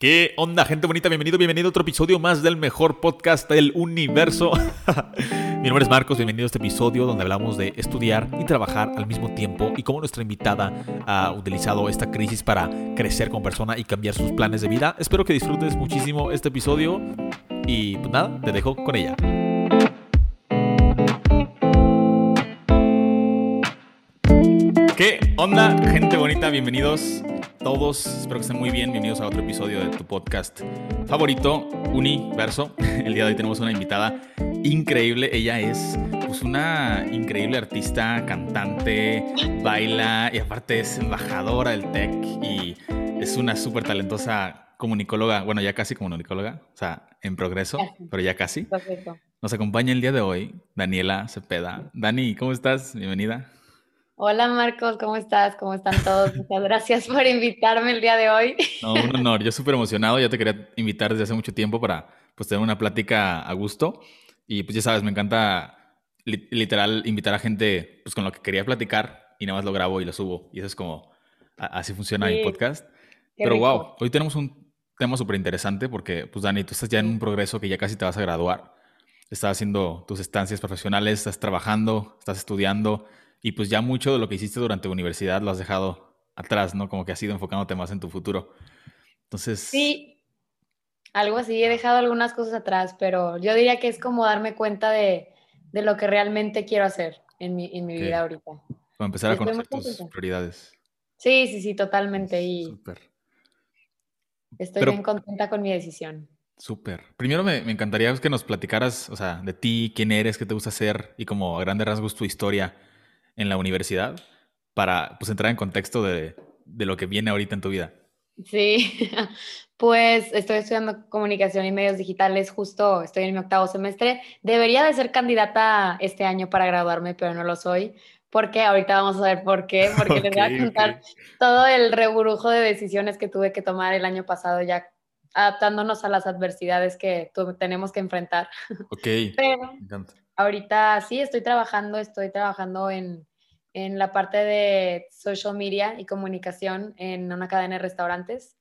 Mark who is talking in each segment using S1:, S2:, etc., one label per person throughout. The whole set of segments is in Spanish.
S1: ¿Qué onda, gente bonita? Bienvenido, bienvenido a otro episodio más del mejor podcast del universo. Mi nombre es Marcos, bienvenido a este episodio donde hablamos de estudiar y trabajar al mismo tiempo y cómo nuestra invitada ha utilizado esta crisis para crecer como persona y cambiar sus planes de vida. Espero que disfrutes muchísimo este episodio y pues nada, te dejo con ella. ¿Qué onda, gente bonita? Bienvenidos todos, espero que estén muy bien. Bienvenidos a otro episodio de tu podcast favorito, Universo. El día de hoy tenemos una invitada increíble. Ella es pues, una increíble artista, cantante, baila y aparte es embajadora del tech y es una súper talentosa comunicóloga. Bueno, ya casi comunicóloga, o sea, en progreso, pero ya casi. Perfecto. Nos acompaña el día de hoy Daniela Cepeda. Dani, ¿cómo estás? Bienvenida.
S2: Hola Marcos, ¿cómo estás? ¿Cómo están todos? Muchas gracias por invitarme el día de hoy.
S1: No, un honor. Yo súper emocionado. Ya te quería invitar desde hace mucho tiempo para pues, tener una plática a gusto. Y pues ya sabes, me encanta literal invitar a gente pues, con lo que quería platicar y nada más lo grabo y lo subo. Y eso es como, así funciona mi podcast. Pero wow, hoy tenemos un tema súper interesante porque, pues Dani, tú estás ya en un progreso que ya casi te vas a graduar. Estás haciendo tus estancias profesionales, estás trabajando, estás estudiando y pues ya mucho de lo que hiciste durante la universidad lo has dejado atrás, ¿no? Como que has ido enfocándote más en tu futuro. Entonces...
S2: Sí, algo así, he dejado algunas cosas atrás, pero yo diría que es como darme cuenta de, de lo que realmente quiero hacer en mi, en mi vida ahorita.
S1: Para empezar a conocer tus prioridades.
S2: Sí, sí, sí, totalmente. Y Súper. Estoy bien contenta con mi decisión.
S1: Súper. Primero me, me, encantaría que nos platicaras, o sea, de ti, quién eres, qué te gusta hacer y como a grandes rasgos tu historia en la universidad para pues, entrar en contexto de, de lo que viene ahorita en tu vida.
S2: Sí, pues estoy estudiando comunicación y medios digitales, justo estoy en mi octavo semestre. Debería de ser candidata este año para graduarme, pero no lo soy. porque Ahorita vamos a ver por qué, porque les voy a contar todo el reburujo de decisiones que tuve que tomar el año pasado ya adaptándonos a las adversidades que tenemos que enfrentar.
S1: Ok,
S2: pero, ahorita sí estoy trabajando, estoy trabajando en, en la parte de social media y comunicación en una cadena de restaurantes.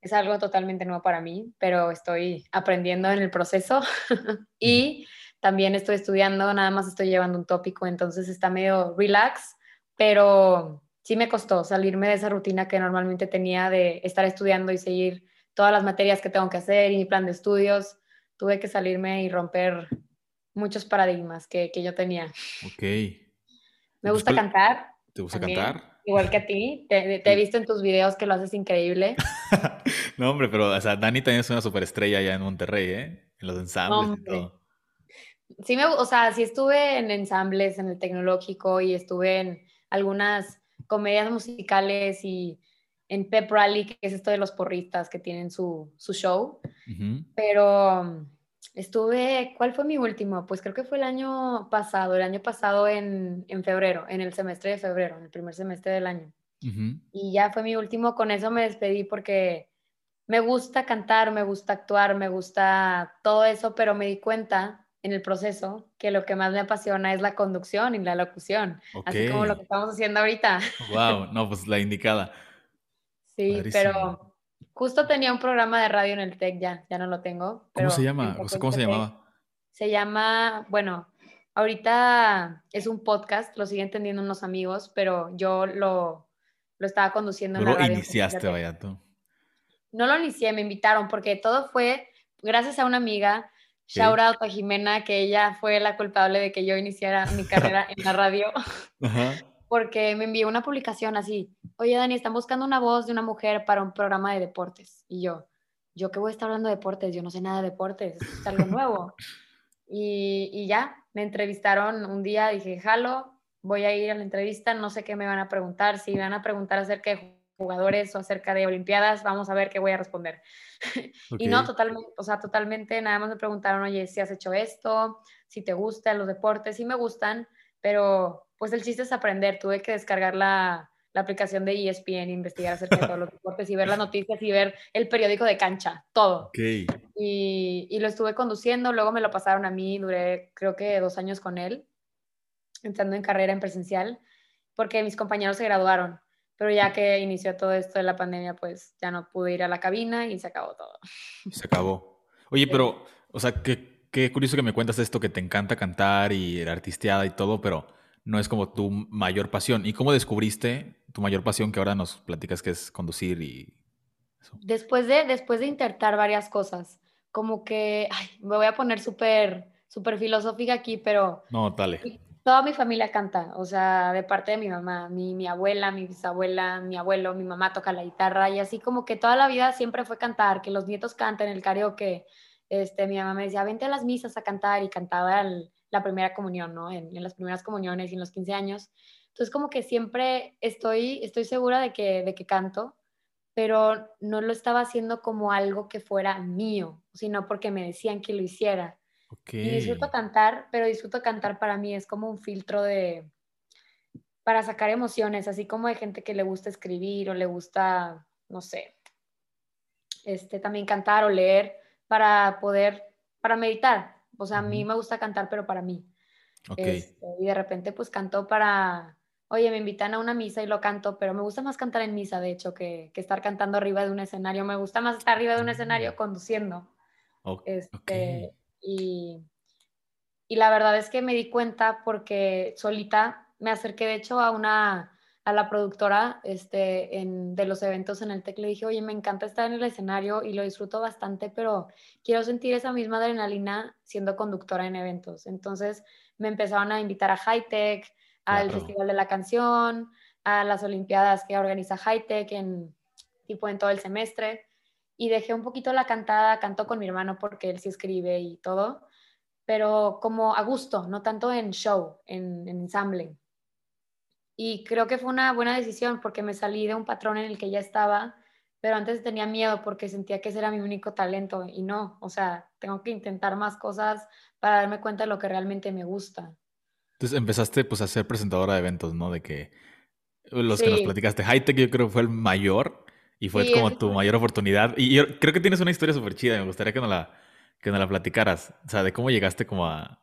S2: Es algo totalmente nuevo para mí, pero estoy aprendiendo en el proceso y también estoy estudiando, nada más estoy llevando un tópico, entonces está medio relax, pero sí me costó salirme de esa rutina que normalmente tenía de estar estudiando y seguir todas las materias que tengo que hacer y mi plan de estudios. Tuve que salirme y romper muchos paradigmas que, que yo tenía.
S1: Ok.
S2: Me gusta cantar.
S1: ¿Te gusta cantar?
S2: Igual que a ti. Te, he visto en tus videos que lo haces increíble.
S1: no, hombre, pero o sea, Dani también es una superestrella allá en Monterrey, ¿eh? En los ensambles y todo.
S2: Sí, me, o sea, sí estuve en ensambles, en el tecnológico y estuve en algunas comedias musicales y en Pep Rally, que es esto de los porristas que tienen su, su show. Pero Estuve, ¿cuál fue mi último? Pues creo que fue el año pasado, el año pasado en, en febrero, en el semestre de febrero, en el primer semestre del año. Y ya fue mi último, con eso me despedí porque me gusta cantar, me gusta actuar, me gusta todo eso, pero me di cuenta en el proceso que lo que más me apasiona es la conducción y la locución, así como lo que estamos haciendo ahorita.
S1: Wow, no, pues la indicada.
S2: Sí, pero Justo tenía un programa de radio en el TEC, ya, ya no lo tengo.
S1: ¿Cómo se llama? ¿Cómo se llamaba?
S2: Se llama, bueno, ahorita es un podcast, lo siguen teniendo unos amigos, pero yo lo, lo estaba conduciendo
S1: en la radio. lo iniciaste, vaya tú?
S2: No lo inicié, me invitaron porque todo fue gracias a una amiga, Shout out a Jimena, que ella fue la culpable de que yo iniciara mi carrera en la radio. Ajá porque me envió una publicación así, oye Dani, están buscando una voz de una mujer para un programa de deportes. Y yo, yo qué voy a estar hablando de deportes, yo no sé nada de deportes, es algo nuevo. y, y, ya, me entrevistaron un día, dije, jalo, voy a ir a la entrevista, no sé qué me van a preguntar, si me van a preguntar acerca de jugadores o acerca de olimpiadas, vamos a ver qué voy a responder. y no, totalmente, o sea, totalmente, nada más me preguntaron, oye, si has hecho esto, si te gustan los deportes, sí me gustan, pero pues el chiste es aprender. Tuve que descargar la, la aplicación de ESPN, investigar acerca de todos los deportes y ver las noticias y ver el periódico de cancha, todo.
S1: Okay.
S2: Y, y, lo estuve conduciendo, luego me lo pasaron a mí, duré creo que dos años con él, entrando en carrera en presencial, porque mis compañeros se graduaron. pero ya que inició todo esto de la pandemia, pues ya no pude ir a la cabina y se acabó todo.
S1: Se acabó. Oye, pero, o sea, qué, qué curioso que me cuentas esto, que te encanta cantar y la artisteada y todo, pero no es como tu mayor pasión. ¿Y cómo descubriste tu mayor pasión que ahora nos platicas que es conducir y
S2: eso? Después de, después de intentar varias cosas, como que, ay, me voy a poner súper, súper filosófica aquí, pero...
S1: No, dale
S2: toda mi familia canta, o sea, de parte de mi mamá, mi, mi, abuela, mi bisabuela, mi abuelo, mi mamá toca la guitarra y así como que toda la vida siempre fue cantar, que los nietos canten el karaoke. Este, mi mamá me decía, vente a las misas a cantar y cantaba la primera comunión, ¿no? En, en, las primeras comuniones y en los 15 años. Entonces como que siempre estoy, estoy segura de que, de que canto, pero no lo estaba haciendo como algo que fuera mío, sino porque me decían que lo hiciera. Y disfruto cantar, pero disfruto cantar para mí es como un filtro de para sacar emociones, así como hay gente que le gusta escribir o le gusta, no sé, este también cantar o leer para poder para meditar. O sea, a mí me gusta cantar, pero para mí. Este, y de repente pues canto para, oye, me invitan a una misa y lo canto, pero me gusta más cantar en misa, de hecho, que, que estar cantando arriba de un escenario. Me gusta más estar arriba de un escenario mm. conduciendo. Este, y, y la verdad es que me di cuenta porque solita me acerqué de hecho a una a la productora este, en, de los eventos en el TEC, le dije, oye, me encanta estar en el escenario y lo disfruto bastante, pero quiero sentir esa misma adrenalina siendo conductora en eventos. Entonces me empezaron a invitar a Hightech, al Festival de la Canción, a las Olimpiadas que organiza Hightech en tipo en todo el semestre y dejé un poquito la cantada, canto con mi hermano porque él sí escribe y todo, pero como a gusto, no tanto en show, en, ensamble. Y creo que fue una buena decisión porque me salí de un patrón en el que ya estaba, pero antes tenía miedo porque sentía que ese era mi único talento y no, o sea, tengo que intentar más cosas para darme cuenta de lo que realmente me gusta.
S1: Entonces empezaste pues a ser presentadora de eventos, ¿no? De que los que nos platicaste, Hightech yo creo fue el mayor y fue como tu mayor oportunidad. Y yo creo que tienes una historia súper chida. Me gustaría que nos, la, que nos la platicaras. O sea, de cómo llegaste como a,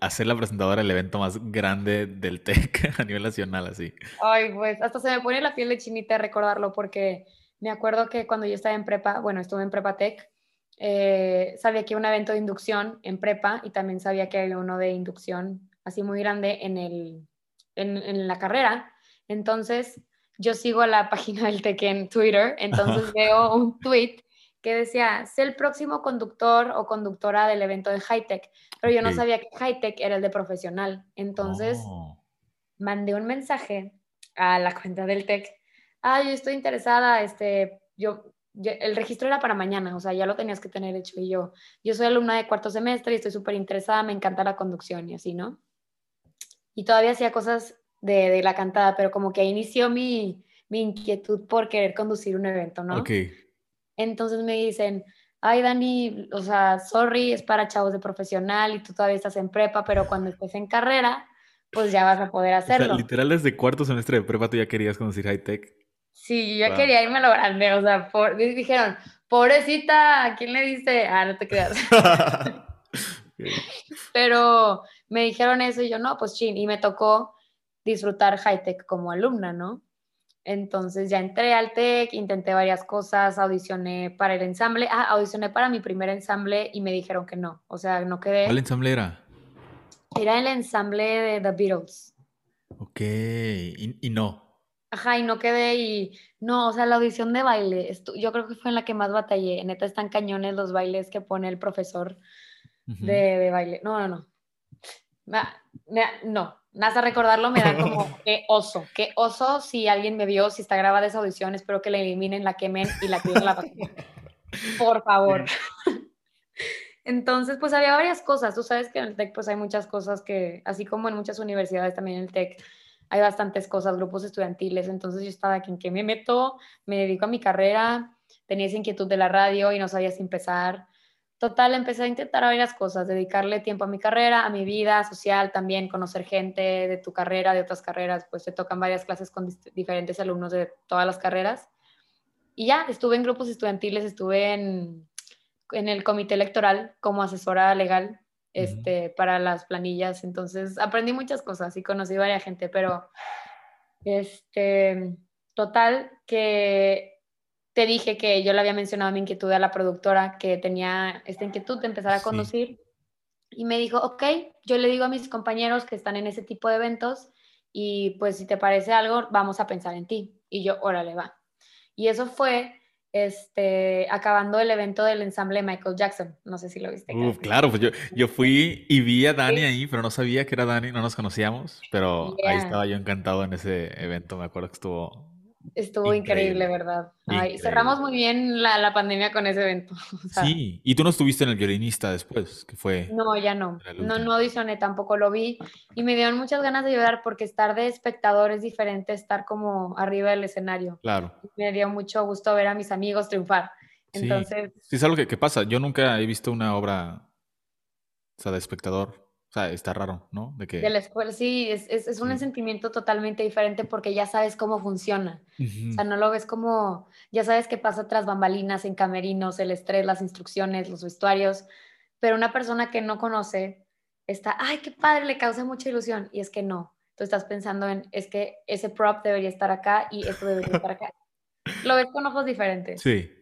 S1: a, ser la presentadora del evento más grande del TEC a nivel nacional, así.
S2: Ay, pues hasta se me pone la piel de chinita recordarlo porque me acuerdo que cuando yo estaba en prepa, bueno, estuve en prepa TEC, eh, sabía que había un evento de inducción en prepa y también sabía que había uno de inducción así muy grande en, el, en, en la carrera. Entonces, yo sigo la página del TEC en Twitter, entonces veo un tweet que decía, sé el próximo conductor o conductora del evento de Hightech, pero yo no sabía que Hightech era el de profesional. Entonces, oh. mandé un mensaje a la cuenta del TEC, ah, yo estoy interesada, este, yo, el registro era para mañana, o sea, ya lo tenías que tener hecho y yo, yo soy alumna de cuarto semestre y estoy súper interesada, me encanta la conducción y así, ¿no? Y todavía hacía cosas de, la cantada, pero como que inició mi, mi, inquietud por querer conducir un evento, ¿no?
S1: Ok.
S2: Entonces me dicen, ay Dani, o sea, sorry, es para chavos de profesional y tú todavía estás en prepa, pero cuando estés en carrera, pues ya vas a poder hacerlo. O sea,
S1: literal desde cuarto semestre de prepa tú ya querías conducir high tech.
S2: Sí, yo ya quería irme a lo grande, o sea, por, dijeron, pobrecita, ¿a quién le dice? Ah, no te creas. Pero me dijeron eso y yo, no, pues chin, y me tocó disfrutar high-tech como alumna, ¿no? Entonces ya entré al TEC, intenté varias cosas, audicioné para el ensamble. Ah, audicioné para mi primer ensamble y me dijeron que no. O sea, no quedé.
S1: ¿Cuál ensamble era?
S2: Era el ensamble de The Beatles.
S1: Ok, y, no.
S2: Ajá, y no quedé y no, o sea, la audición de baile, yo creo que fue en la que más batallé. Neta, están cañones los bailes que pone el profesor de, de, baile. No, no, no. No, Nada a recordarlo me da como qué oso, qué oso si alguien me vio, si está grabada esa audición, espero que la eliminen, la quemen y la tiren la página. Por favor. Entonces, pues había varias cosas. Tú sabes que en el TEC pues hay muchas cosas que, así como en muchas universidades también en el TEC, hay bastantes cosas, grupos estudiantiles. Entonces yo estaba aquí en que me meto, me dedico a mi carrera, tenía esa inquietud de la radio y no sabía si empezar. Total, empecé a intentar varias cosas, dedicarle tiempo a mi carrera, a mi vida social también, conocer gente de tu carrera, de otras carreras, pues te tocan varias clases con diferentes alumnos de todas las carreras. Y ya, estuve en grupos estudiantiles, estuve en, en el comité electoral como asesora legal este, para las planillas, entonces aprendí muchas cosas y conocí varias gente, pero este, Total, que te dije que yo le había mencionado mi inquietud a la productora, que tenía esta inquietud de empezar a conducir. Y me dijo, ok, yo le digo a mis compañeros que están en ese tipo de eventos y pues si te parece algo, vamos a pensar en ti. Y yo, órale, va. Y eso fue este, acabando el evento del ensamble Michael Jackson. No sé si lo viste.
S1: claro, pues yo, yo fui y vi a Dani ahí, pero no sabía que era Dani, no nos conocíamos, pero ahí estaba yo encantado en ese evento, me acuerdo que estuvo
S2: Estuvo increíble, ¿verdad? cerramos muy bien la, la, pandemia con ese evento.
S1: sí, y tú no estuviste en el violinista después, que fue...
S2: No, ya no. No, no audicioné, tampoco lo vi. Y me dieron muchas ganas de ayudar porque estar de espectador es diferente estar como arriba del escenario.
S1: Claro.
S2: Me dio mucho gusto ver a mis amigos triunfar. Entonces...
S1: Sí, es algo que, que pasa. Yo nunca he visto una obra, o sea, de espectador o sea, está raro, ¿no?
S2: De, que... de la escuela, sí, es, es, es un sentimiento totalmente diferente porque ya sabes cómo funciona. O sea, no lo ves como, ya sabes qué pasa tras bambalinas, en camerinos, el estrés, las instrucciones, los vestuarios, pero una persona que no conoce está, ay, qué padre, le causa mucha ilusión. Y es que no, tú estás pensando en, es que ese prop debería estar acá y esto debería estar acá. Lo ves con ojos diferentes.
S1: Sí.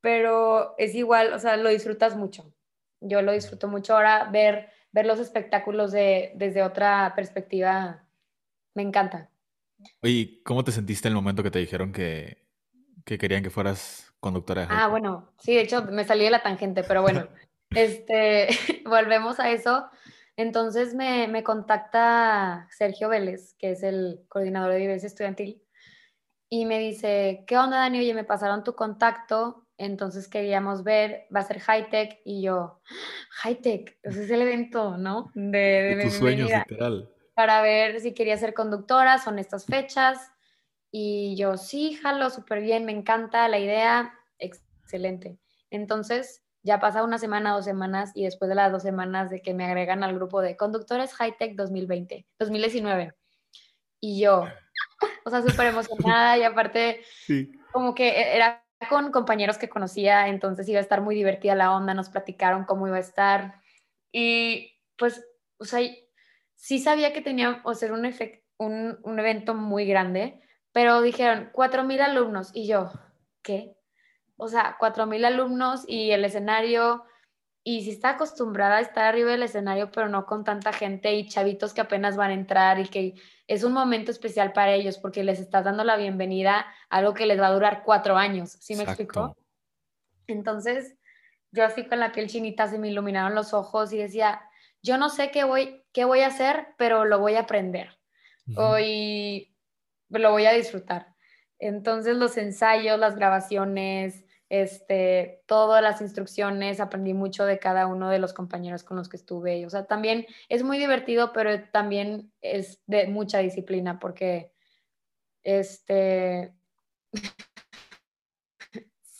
S2: Pero es igual, o sea, lo disfrutas mucho yo lo disfruto mucho ahora, ver, ver los espectáculos de, desde otra perspectiva, me encanta.
S1: Oye, ¿cómo te sentiste en el momento que te dijeron que, que querían que fueras conductora de
S2: Ah, bueno, sí, de hecho me salí de la tangente, pero bueno, este, volvemos a eso. Entonces me, me, contacta Sergio Vélez, que es el coordinador de vivencia estudiantil, y me dice, ¿qué onda, Dani? Oye, me pasaron tu contacto entonces queríamos ver, va a ser high tech y yo, high tech, ese es el evento, ¿no?
S1: De, de, tus sueños, literal.
S2: Para ver si quería ser conductora, son estas fechas. Y yo, sí, jalo, súper bien, me encanta la idea, excelente. Entonces, ya pasa una semana, dos semanas, y después de las dos semanas de que me agregan al grupo de conductores High Tech 2020, 2019. Y yo, o sea, súper emocionada, y aparte, como que e-, era con compañeros que conocía, entonces iba a estar muy divertida la onda, nos platicaron cómo iba a estar y pues, o sea, sí sabía que tenía o ser un, un, un evento muy grande, pero dijeron 4.000 alumnos y yo, ¿qué? O sea, 4.000 alumnos y el escenario, y si está acostumbrada a estar arriba del escenario, pero no con tanta gente y chavitos que apenas van a entrar y que es un momento especial para ellos porque les estás dando la bienvenida a algo que les va a durar cuatro años. ¿Sí me explico? Entonces, yo así con la piel chinita se me iluminaron los ojos y decía, yo no sé qué voy, qué voy a hacer, pero lo voy a aprender. Hoy lo voy a disfrutar. Entonces los ensayos, las grabaciones, este, todas las instrucciones, aprendí mucho de cada uno de los compañeros con los que estuve. O sea, también es muy divertido, pero también es de mucha disciplina porque este,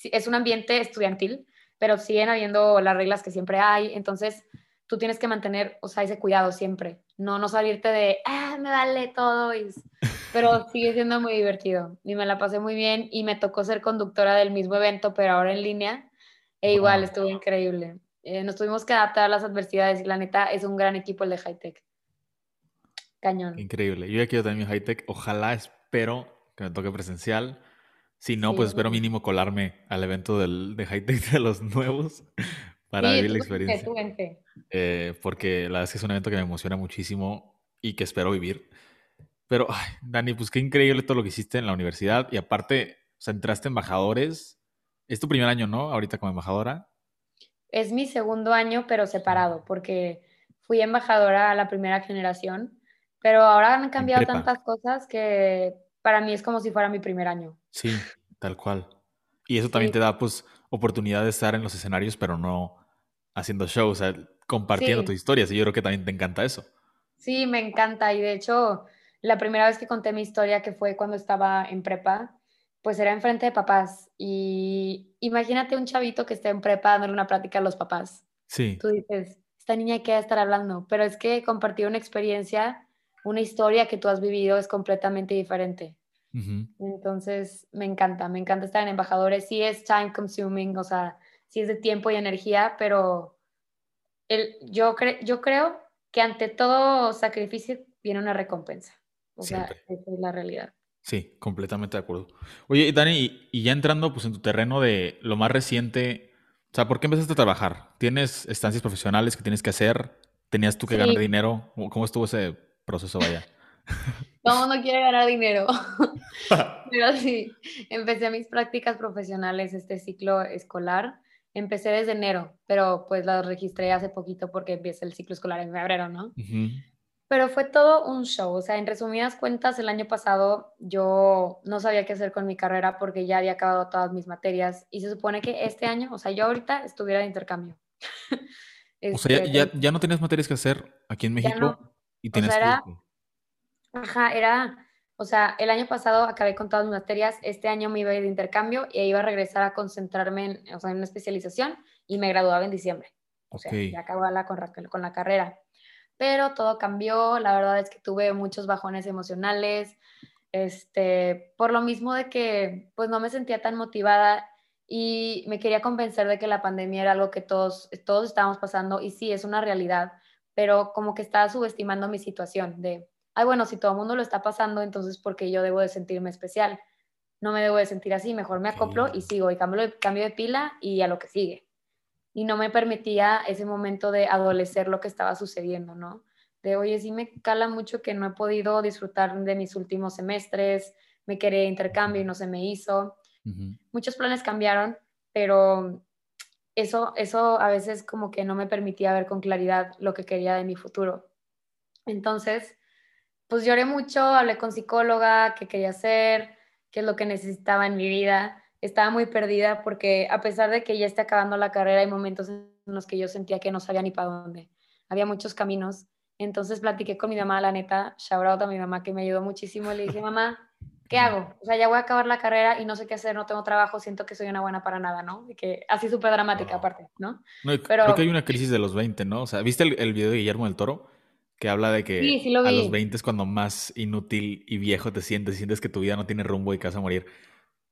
S2: es un ambiente estudiantil, pero siguen habiendo las reglas que siempre hay. Entonces, tú tienes que mantener, o sea, ese cuidado siempre. No, no salirte de, ah, me vale todo. Y pero sigue siendo muy divertido y me la pasé muy bien y me tocó ser conductora del mismo evento, pero ahora en línea. E igual estuvo increíble. Eh, nos tuvimos que adaptar a las adversidades y la neta es un gran equipo el de Hightech. Cañón.
S1: Increíble. Yo ya quiero también Hightech. Ojalá espero que me toque presencial. Si no, pues espero mínimo colarme al evento del, de Hightech de los nuevos para vivir la experiencia. Eh, porque la verdad es que es un evento que me emociona muchísimo y que espero vivir. Pero, ay, Dani, pues qué increíble todo lo que hiciste en la universidad. Y aparte, o sea, entraste embajadores. Es tu primer año, ¿no? Ahorita como embajadora.
S2: Es mi segundo año, pero separado, porque fui embajadora a la primera generación, pero ahora han cambiado tantas cosas que para mí es como si fuera mi primer año.
S1: Sí, tal cual. Y eso también te da, pues, oportunidad de estar en los escenarios, pero no haciendo shows, o sea, compartiendo tus historias. Y yo creo que también te encanta eso.
S2: Sí, me encanta. Y de hecho, la primera vez que conté mi historia, que fue cuando estaba en prepa, pues era enfrente de papás. Y imagínate un chavito que esté en prepa dándole una plática a los papás.
S1: Sí.
S2: Tú dices, esta niña qué va a estar hablando, pero es que compartir una experiencia, una historia que tú has vivido es completamente diferente. Entonces, me encanta, me encanta estar en embajadores. Sí es time consuming, o sea, sí es de tiempo y energía, pero el, yo, yo creo que ante todo sacrificio viene una recompensa. O sea, esa es la realidad.
S1: Sí, completamente de acuerdo. Oye, Dani, y, ya entrando pues en tu terreno de lo más reciente, o sea, ¿por qué empezaste a trabajar? ¿Tienes estancias profesionales que tienes que hacer? ¿Tenías tú que ganar dinero? ¿Cómo estuvo ese proceso, vaya?
S2: Todo mundo quiere ganar dinero. Pero sí, empecé mis prácticas profesionales este ciclo escolar. Empecé desde enero, pero pues las registré hace poquito porque empieza el ciclo escolar en febrero, ¿no? Pero fue todo un show. O sea, en resumidas cuentas, el año pasado yo no sabía qué hacer con mi carrera porque ya había acabado todas mis materias y se supone que este año, o sea, yo ahorita estuviera de intercambio.
S1: o sea, ya, este, ya, no tenías materias que hacer aquí en México y tienes que...
S2: Ajá, era, o sea, el año pasado acabé con todas mis materias, este año me iba a ir de intercambio y iba a regresar a concentrarme en, o sea, en una especialización y me graduaba en diciembre. O sea, ya acababa la, con, con la carrera. Pero todo cambió, la verdad es que tuve muchos bajones emocionales, este, por lo mismo de que pues no me sentía tan motivada y me quería convencer de que la pandemia era algo que todos, todos estábamos pasando y sí, es una realidad, pero como que estaba subestimando mi situación de ay, bueno, si todo el mundo lo está pasando, entonces ¿por qué yo debo de sentirme especial? No me debo de sentir así, mejor me acoplo y sigo y cambio, cambio de pila y a lo que sigue. Y no me permitía ese momento de adolecer lo que estaba sucediendo, ¿no? De, oye, sí me cala mucho que no he podido disfrutar de mis últimos semestres, me quería intercambio y no se me hizo. Muchos planes cambiaron, pero eso, eso a veces como que no me permitía ver con claridad lo que quería de mi futuro. Entonces, pues lloré mucho, hablé con psicóloga, qué quería hacer, qué es lo que necesitaba en mi vida. Estaba muy perdida porque a pesar de que ya está acabando la carrera, hay momentos en los que yo sentía que no sabía ni para dónde. Había muchos caminos. Entonces platiqué con mi mamá, la neta, shout out a mi mamá que me ayudó muchísimo. Le dije, mamá, ¿qué hago? O sea, ya voy a acabar la carrera y no sé qué hacer, no tengo trabajo, siento que soy una buena para nada, ¿no? Y que así súper dramática aparte, ¿no?
S1: Pero, creo que hay una crisis de los 20, ¿no? O sea, ¿viste el, el video de Guillermo del Toro? que habla de que a los 20 es cuando más inútil y viejo te sientes, sientes que tu vida no tiene rumbo y que vas a morir.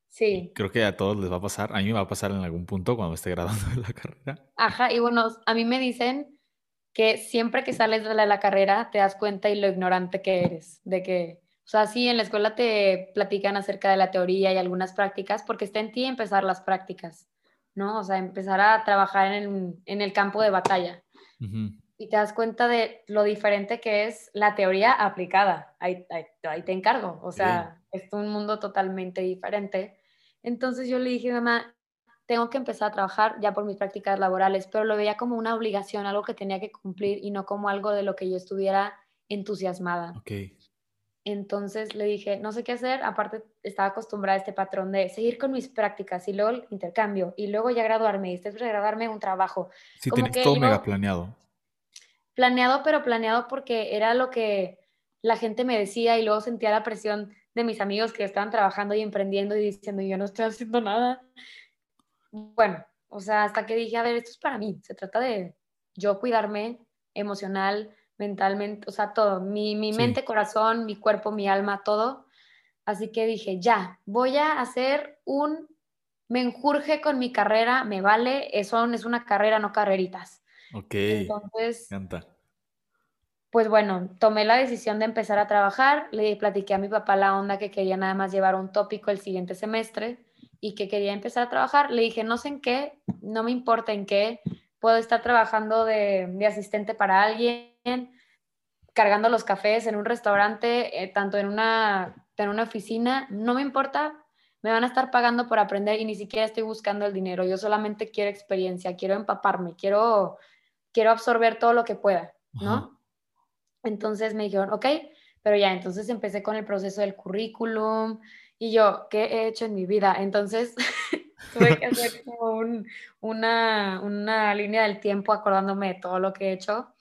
S1: Sí. creo que a todos les va a pasar, a mí me va a pasar en algún punto cuando esté graduando de la carrera.
S2: Ajá, y bueno, a mí me dicen que siempre que sales de la, carrera te das cuenta y lo ignorante que eres, de que, o sea, sí, en la escuela te platican acerca de la teoría y algunas prácticas, porque está en ti empezar las prácticas, ¿no? O sea, empezar a trabajar en el, campo de batalla y te das cuenta de lo diferente que es la teoría aplicada. Ahí, ahí, te encargo. O sea, es un mundo totalmente diferente. Entonces yo le dije, mamá, tengo que empezar a trabajar ya por mis prácticas laborales, pero lo veía como una obligación, algo que tenía que cumplir y no como algo de lo que yo estuviera entusiasmada. Okay. Entonces le dije, no sé qué hacer, aparte estaba acostumbrada a este patrón de seguir con mis prácticas y luego el intercambio y luego ya graduarme y después de graduarme un trabajo.
S1: Sí, tienes todo mega planeado
S2: planeado, pero planeado porque era lo que la gente me decía y luego sentía la presión de mis amigos que estaban trabajando y emprendiendo y diciendo, yo no estoy haciendo nada. Bueno, o sea, hasta que dije, a ver, esto es para mí, se trata de yo cuidarme emocional, mentalmente, o sea, todo, mi, mi mente, corazón, mi cuerpo, mi alma, todo. Así que dije, ya, voy a hacer un me enjurge con mi carrera, me vale, eso es una carrera, no carreritas.
S1: Ok. Entonces,
S2: pues bueno, tomé la decisión de empezar a trabajar, le platiqué a mi papá la onda que quería nada más llevar un tópico el siguiente semestre y que quería empezar a trabajar. Le dije, no sé en qué, no me importa en qué, puedo estar trabajando de, asistente para alguien, cargando los cafés en un restaurante, eh, tanto en una, en una oficina, no me importa, me van a estar pagando por aprender y ni siquiera estoy buscando el dinero, yo solamente quiero experiencia, quiero empaparme, quiero quiero absorber todo lo que pueda, ¿no? Entonces me dijeron, ok, pero ya, entonces empecé con el proceso del currículum y yo, ¿qué he hecho en mi vida? Entonces tuve que hacer como una, una, línea del tiempo acordándome de todo lo que he hecho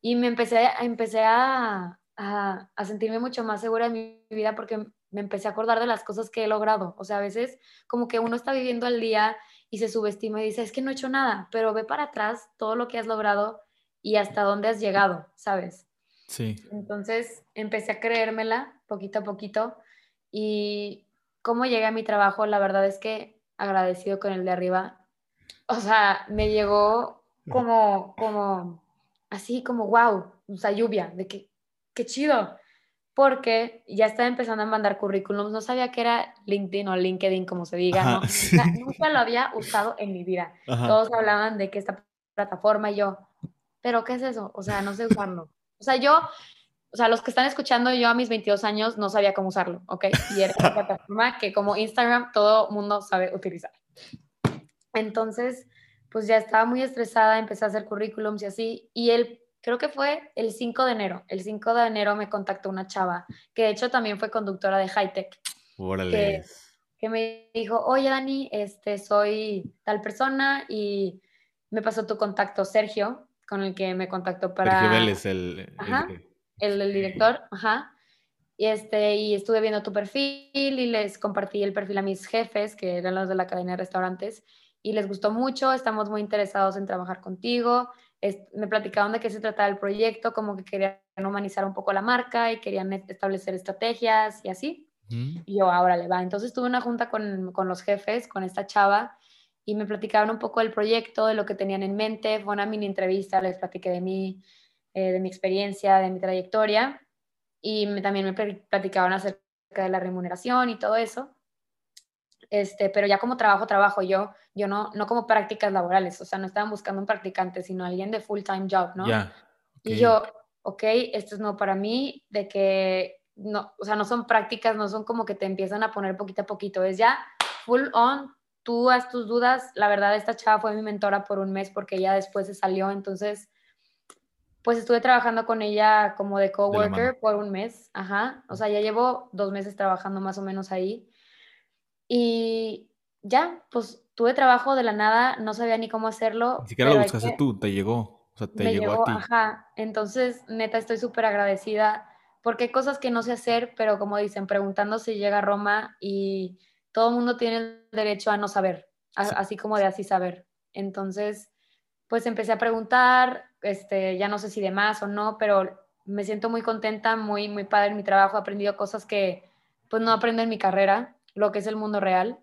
S2: y me empecé, empecé a, a, a sentirme mucho más segura en mi vida porque me empecé a acordar de las cosas que he logrado. O sea, a veces como que uno está viviendo al día y se subestima y dice, es que no he hecho nada, pero ve para atrás todo lo que has logrado y hasta dónde has llegado, ¿sabes?
S1: Sí.
S2: Entonces empecé a creérmela poquito a poquito y cómo llegué a mi trabajo, la verdad es que agradecido con el de arriba. O sea, me llegó como, como, así como, wow, o sea, lluvia, de que, qué chido. porque ya estaba empezando a mandar currículums, no sabía que era LinkedIn o LinkedIn, como se diga, ¿no? nunca lo había usado en mi vida. Todos hablaban de que esta plataforma y yo, ¿pero qué es eso? O sea, no sé usarlo. O sea, yo, o sea, los que están escuchando, yo a mis 22 años no sabía cómo usarlo, ¿ok? Y era una plataforma que como Instagram todo mundo sabe utilizar. Entonces, pues ya estaba muy estresada, empecé a hacer currículums y así, y el creo que fue el 5 de enero. El 5 de enero me contactó una chava, que de hecho también fue conductora de Hightech.
S1: Órale.
S2: Que, me dijo, oye Dani, este, soy tal persona y me pasó tu contacto Sergio, con el que me contactó para...
S1: Sergio Vélez, el...
S2: Ajá, el, el, director, ajá. Y, este, y estuve viendo tu perfil y les compartí el perfil a mis jefes, que eran los de la cadena de restaurantes, y les gustó mucho, estamos muy interesados en trabajar contigo me platicaban de qué se trataba el proyecto, como que querían humanizar un poco la marca y querían establecer estrategias y así. Y yo, ahora le va. Entonces tuve una junta con, con, los jefes, con esta chava, y me platicaban un poco del proyecto, de lo que tenían en mente. Fue una mini entrevista, les platiqué de mí, eh, de mi experiencia, de mi trayectoria, y me, también me platicaban acerca de la remuneración y todo eso. Este, pero ya como trabajo, trabajo yo, yo no, no como prácticas laborales, o sea, no estaban buscando un practicante, sino alguien de full-time job, ¿no? Y yo, ok, esto es no para mí, de que, no, o sea, no son prácticas, no son como que te empiezan a poner poquito a poquito, es ya full on, tú haz tus dudas, la verdad esta chava fue mi mentora por un mes porque ella después se salió, entonces pues estuve trabajando con ella como de coworker por un mes, ajá, o sea, ya llevo dos meses trabajando más o menos ahí y ya, pues tuve trabajo de la nada, no sabía ni cómo hacerlo.
S1: Ni siquiera lo buscaste tú, te llegó. O sea, te llegó, a ti.
S2: Ajá. Entonces, neta, estoy súper agradecida porque hay cosas que no sé hacer, pero como dicen, preguntando si llega a Roma y todo el mundo tiene el derecho a no saber, así como de así saber. Entonces, pues empecé a preguntar, este, ya no sé si de más o no, pero me siento muy contenta, muy, muy padre en mi trabajo, he aprendido cosas que pues no aprendo en mi carrera lo que es el mundo real.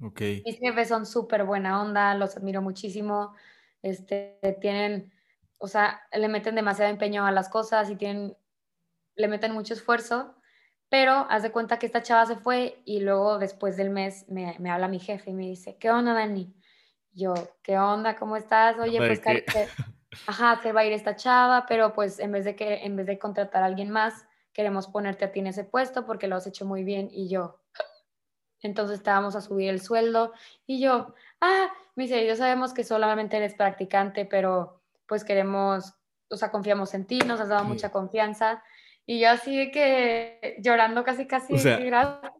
S1: Okay.
S2: Mis jefes son súper buena onda, los admiro muchísimo. Este, tienen, o sea, le meten demasiado empeño a las cosas y tienen, le meten mucho esfuerzo, pero haz de cuenta que esta chava se fue y luego después del mes me, me habla mi jefe y me dice, ¿qué onda, Dani? Yo, ¿qué onda? ¿Cómo estás? Oye, pues, que... ajá, se va a ir esta chava, pero pues en vez de que, en vez de contratar a alguien más, queremos ponerte a ti en ese puesto porque lo has hecho muy bien. Y yo, entonces estábamos a subir el sueldo y yo, ah, me dice, yo sabemos que solamente eres practicante, pero pues queremos, o sea, confiamos en ti, nos has dado mucha confianza. Y yo así de que llorando casi, casi, gracias.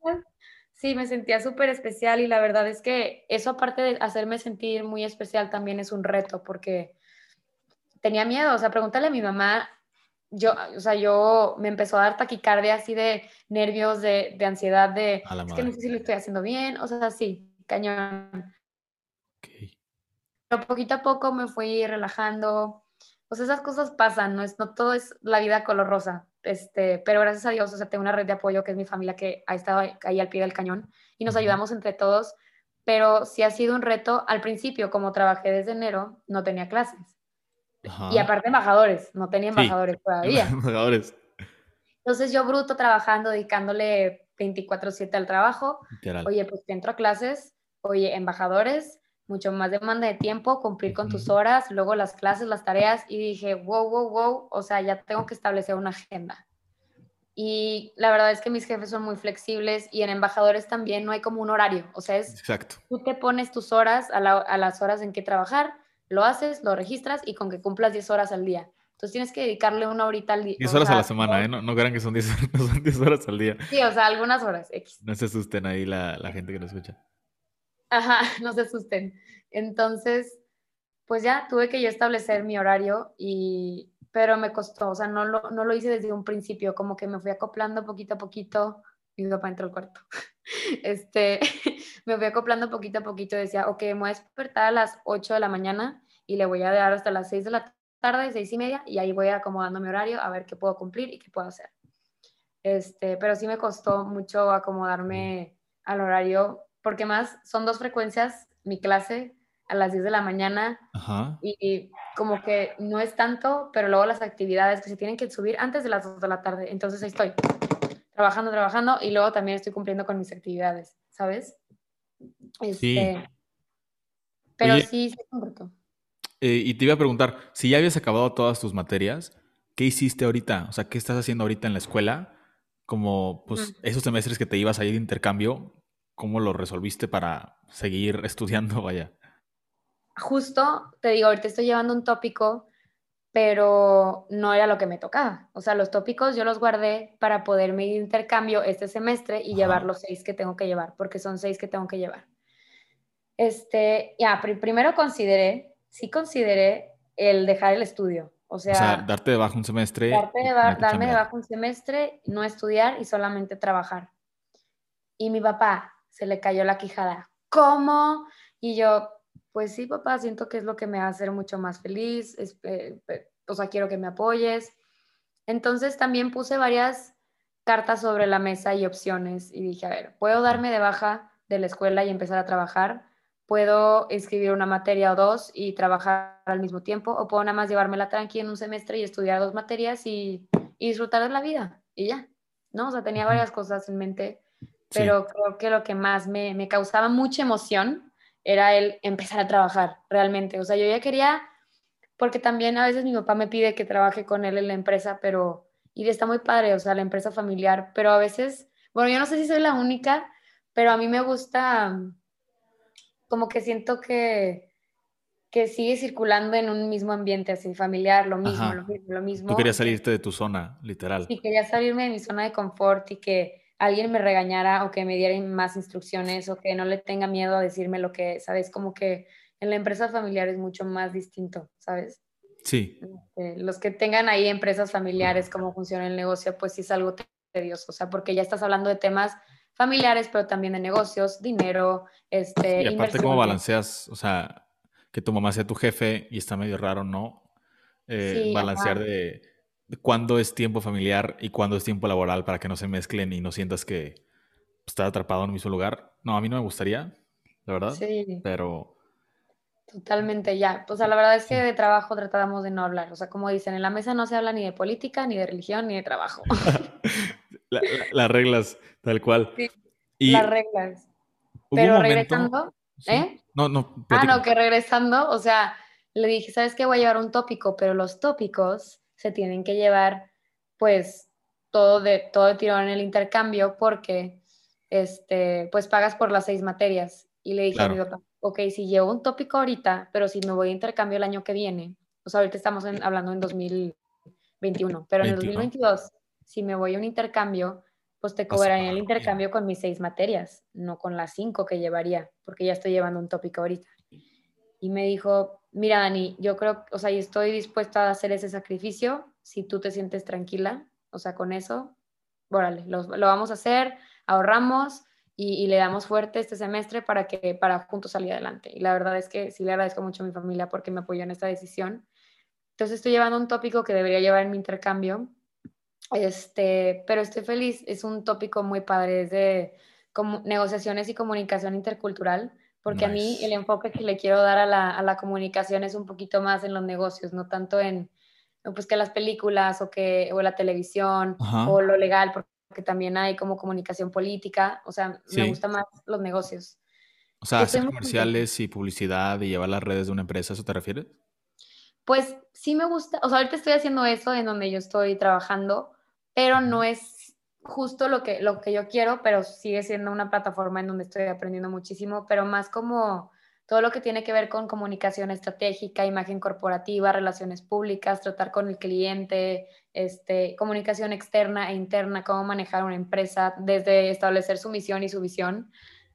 S2: Sí, me sentía súper especial y la verdad es que eso aparte de hacerme sentir muy especial también es un reto porque tenía miedo, o sea, pregúntale a mi mamá yo, o sea, yo me empezó a dar taquicardia así de nervios, de, de ansiedad, de es que no sé si lo estoy haciendo bien, o sea, sí, cañón. Pero poquito a poco me fui relajando. Pues esas cosas pasan, no es no todo es la vida color rosa. Este, pero gracias a Dios, o sea, tengo una red de apoyo que es mi familia que ha estado ahí al pie del cañón y nos ayudamos entre todos, pero sí ha sido un reto al principio, como trabajé desde enero, no tenía clases. Y aparte embajadores, no tenía embajadores todavía. embajadores. Entonces yo bruto trabajando, dedicándole 24/7 al trabajo. Oye, pues te entro a clases, oye, embajadores, mucho más demanda de tiempo, cumplir con tus horas, luego las clases, las tareas, y dije, wow, wow, wow, o sea, ya tengo que establecer una agenda. Y la verdad es que mis jefes son muy flexibles y en embajadores también no hay como un horario, o sea, es,
S1: Exacto.
S2: tú te pones tus horas a, a las horas en que trabajar lo haces, lo registras y con que cumplas 10 horas al día. Entonces tienes que dedicarle una horita al día.
S1: 10 horas a la semana, ¿eh? No, no crean que son 10, horas al día.
S2: Sí, o sea, algunas horas, X.
S1: No se asusten ahí la, la gente que nos escucha.
S2: Ajá, no se asusten. Entonces, pues ya tuve que yo establecer mi horario y, pero me costó, o sea, no lo, no lo hice desde un principio, como que me fui acoplando poquito a poquito. Mi papá entró al cuarto. Este, me fui acoplando poquito a poquito, decía, ok, me voy a despertar a las 8 de la mañana y le voy a dar hasta las 6 de la tarde, 6 y media, y ahí voy acomodando mi horario a ver qué puedo cumplir y qué puedo hacer. Este, pero sí me costó mucho acomodarme al horario, porque más son dos frecuencias, mi clase a las 10 de la mañana y, como que no es tanto, pero luego las actividades que se tienen que subir antes de las 2 de la tarde. Entonces ahí estoy, trabajando, trabajando y luego también estoy cumpliendo con mis actividades, ¿sabes?
S1: sí.
S2: Este, pero sí, sí, un
S1: eh, y te iba a preguntar, si ya habías acabado todas tus materias, ¿qué hiciste ahorita? O sea, ¿qué estás haciendo ahorita en la escuela? Como, pues, esos semestres que te ibas a ir de intercambio, ¿cómo lo resolviste para seguir estudiando? Vaya.
S2: Justo, te digo, ahorita estoy llevando un tópico, pero no era lo que me tocaba. O sea, los tópicos yo los guardé para poderme ir intercambio este semestre y llevar los seis que tengo que llevar, porque son seis que tengo que llevar. Este, ya, primero consideré, sí consideré el dejar el estudio. O sea,
S1: darte de baja un semestre.
S2: darme de baja un semestre, no estudiar y solamente trabajar. Y mi papá se le cayó la quijada. ¿Cómo? Y yo, pues sí, papá, siento que es lo que me va a hacer mucho más feliz. Eh, o sea, quiero que me apoyes. Entonces también puse varias cartas sobre la mesa y opciones y dije, a ver, puedo darme de baja de la escuela y empezar a trabajar puedo escribir una materia o dos y trabajar al mismo tiempo, o puedo nada más llevármela tranqui en un semestre y estudiar dos materias y, disfrutar de la vida y ya, ¿no? O sea, tenía varias cosas en mente, pero creo que lo que más me, me causaba mucha emoción era el empezar a trabajar realmente. O sea, yo ya quería, porque también a veces mi papá me pide que trabaje con él en la empresa, pero, y está muy padre, o sea, la empresa familiar, pero a veces, bueno, yo no sé si soy la única, pero a mí me gusta como que siento que, que sigue circulando en un mismo ambiente así familiar, lo mismo, lo mismo, lo mismo.
S1: Tú querías salirte de tu zona, literal.
S2: Sí, quería salirme de mi zona de confort y que alguien me regañara o que me diera más instrucciones o que no le tenga miedo a decirme lo que, ¿sabes? Como que en la empresa familiar es mucho más distinto, ¿sabes?
S1: Sí.
S2: Este, los que tengan ahí empresas familiares, cómo funciona el negocio, pues sí es algo tedioso, o sea, porque ya estás hablando de temas familiares, pero también de negocios, dinero, este...
S1: Y aparte, ¿cómo balanceas? O sea, que tu mamá sea tu jefe y está medio raro, ¿no? Eh, balancear de, cuándo es tiempo familiar y cuándo es tiempo laboral para que no se mezclen y no sientas que estás atrapado en el mismo lugar. No, a mí no me gustaría, la verdad. Sí. Pero...
S2: Totalmente, ya. O sea, la verdad es que de trabajo tratábamos de no hablar. O sea, como dicen, en la mesa no se habla ni de política, ni de religión, ni de trabajo.
S1: las reglas, tal cual.
S2: las reglas. Pero regresando, ¿eh?
S1: No, no.
S2: Ah, no, que regresando, o sea, le dije, ¿sabes qué? Voy a llevar un tópico, pero los tópicos se tienen que llevar, pues, todo de, todo de tirón en el intercambio porque, este, pues, pagas por las seis materias. Y le dije a mi papá, ok, si llevo un tópico ahorita, pero si me voy a intercambio el año que viene, o sea, ahorita estamos hablando en 2021, pero en el 2022 si me voy a un intercambio, pues te cobraría el intercambio con mis seis materias, no con las cinco que llevaría, porque ya estoy llevando un tópico ahorita. Y me dijo, mira Dani, yo creo, o sea, y estoy dispuesta a hacer ese sacrificio si tú te sientes tranquila, o sea, con eso, órale, lo, vamos a hacer, ahorramos y, le damos fuerte este semestre para que para juntos salir adelante. Y la verdad es que sí le agradezco mucho a mi familia porque me apoyó en esta decisión. Entonces estoy llevando un tópico que debería llevar en mi intercambio este, pero estoy feliz, es un tópico muy padre, es de negociaciones y comunicación intercultural, porque a mí el enfoque que le quiero dar a la, a la, comunicación es un poquito más en los negocios, no tanto en pues que las películas o que o la televisión o lo legal, porque también hay como comunicación política, o sea, me gusta más los negocios.
S1: O sea, hacer comerciales y publicidad y llevar las redes de una empresa, ¿eso te refieres?
S2: Pues sí me gusta, o sea, ahorita estoy haciendo eso en donde yo estoy trabajando, pero no es justo lo que, lo que yo quiero, pero sigue siendo una plataforma en donde estoy aprendiendo muchísimo, pero más como todo lo que tiene que ver con comunicación estratégica, imagen corporativa, relaciones públicas, tratar con el cliente, este, comunicación externa e interna, cómo manejar una empresa, desde establecer su misión y su visión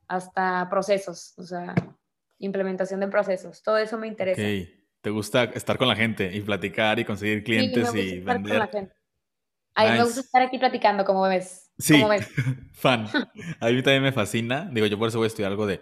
S2: hasta procesos, o sea, implementación de procesos. Todo eso me interesa.
S1: ¿Te gusta estar con la gente y platicar y conseguir clientes y vender?
S2: A mí me gusta estar aquí platicando, como ves.
S1: Sí, fan. A mí también me fascina. Digo, yo por eso voy a estudiar algo de,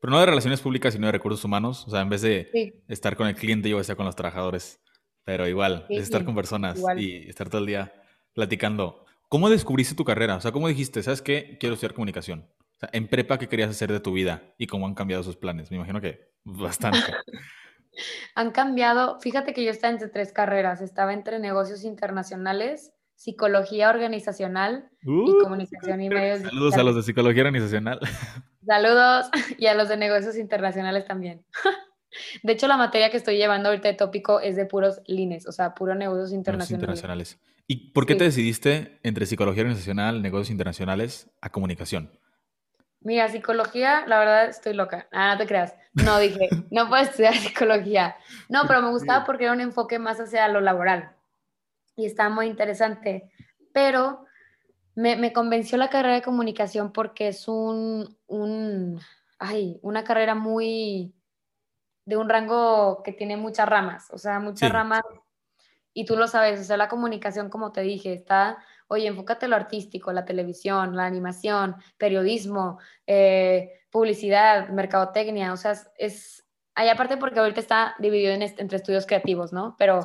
S1: pero no de relaciones públicas, sino de recursos humanos. O sea, en vez de estar con el cliente, yo voy a estar con los trabajadores. Pero igual, es estar con personas y estar todo el día platicando. ¿Cómo descubriste tu carrera? O sea, ¿cómo dijiste, sabes qué? Quiero estudiar comunicación. O sea, en prepa, ¿qué querías hacer de tu vida? Y cómo han cambiado sus planes. Me imagino que bastante.
S2: han cambiado. Fíjate que yo estaba entre tres carreras. Estaba entre negocios internacionales, psicología organizacional y uh, comunicación y medios.
S1: Saludos a los de psicología organizacional.
S2: Saludos y a los de negocios internacionales también. De hecho, la materia que estoy llevando ahorita de tópico es de puros lines, o sea, puros negocios internacionales.
S1: ¿Y por qué te decidiste entre psicología organizacional, negocios internacionales a comunicación?
S2: Mira, psicología, la verdad estoy loca. Ah, no te creas. No dije, no puedo estudiar psicología. No, pero me gustaba porque era un enfoque más hacia lo laboral. Y está muy interesante. Pero me, me convenció la carrera de comunicación porque es un, un, ay, una carrera muy de un rango que tiene muchas ramas, o sea, muchas ramas y tú lo sabes, o sea, la comunicación, como te dije, está, oye, enfócate lo artístico, la televisión, la animación, periodismo, eh, publicidad, mercadotecnia, o sea, es, hay aparte porque ahorita está dividido en entre estudios creativos, ¿no? Pero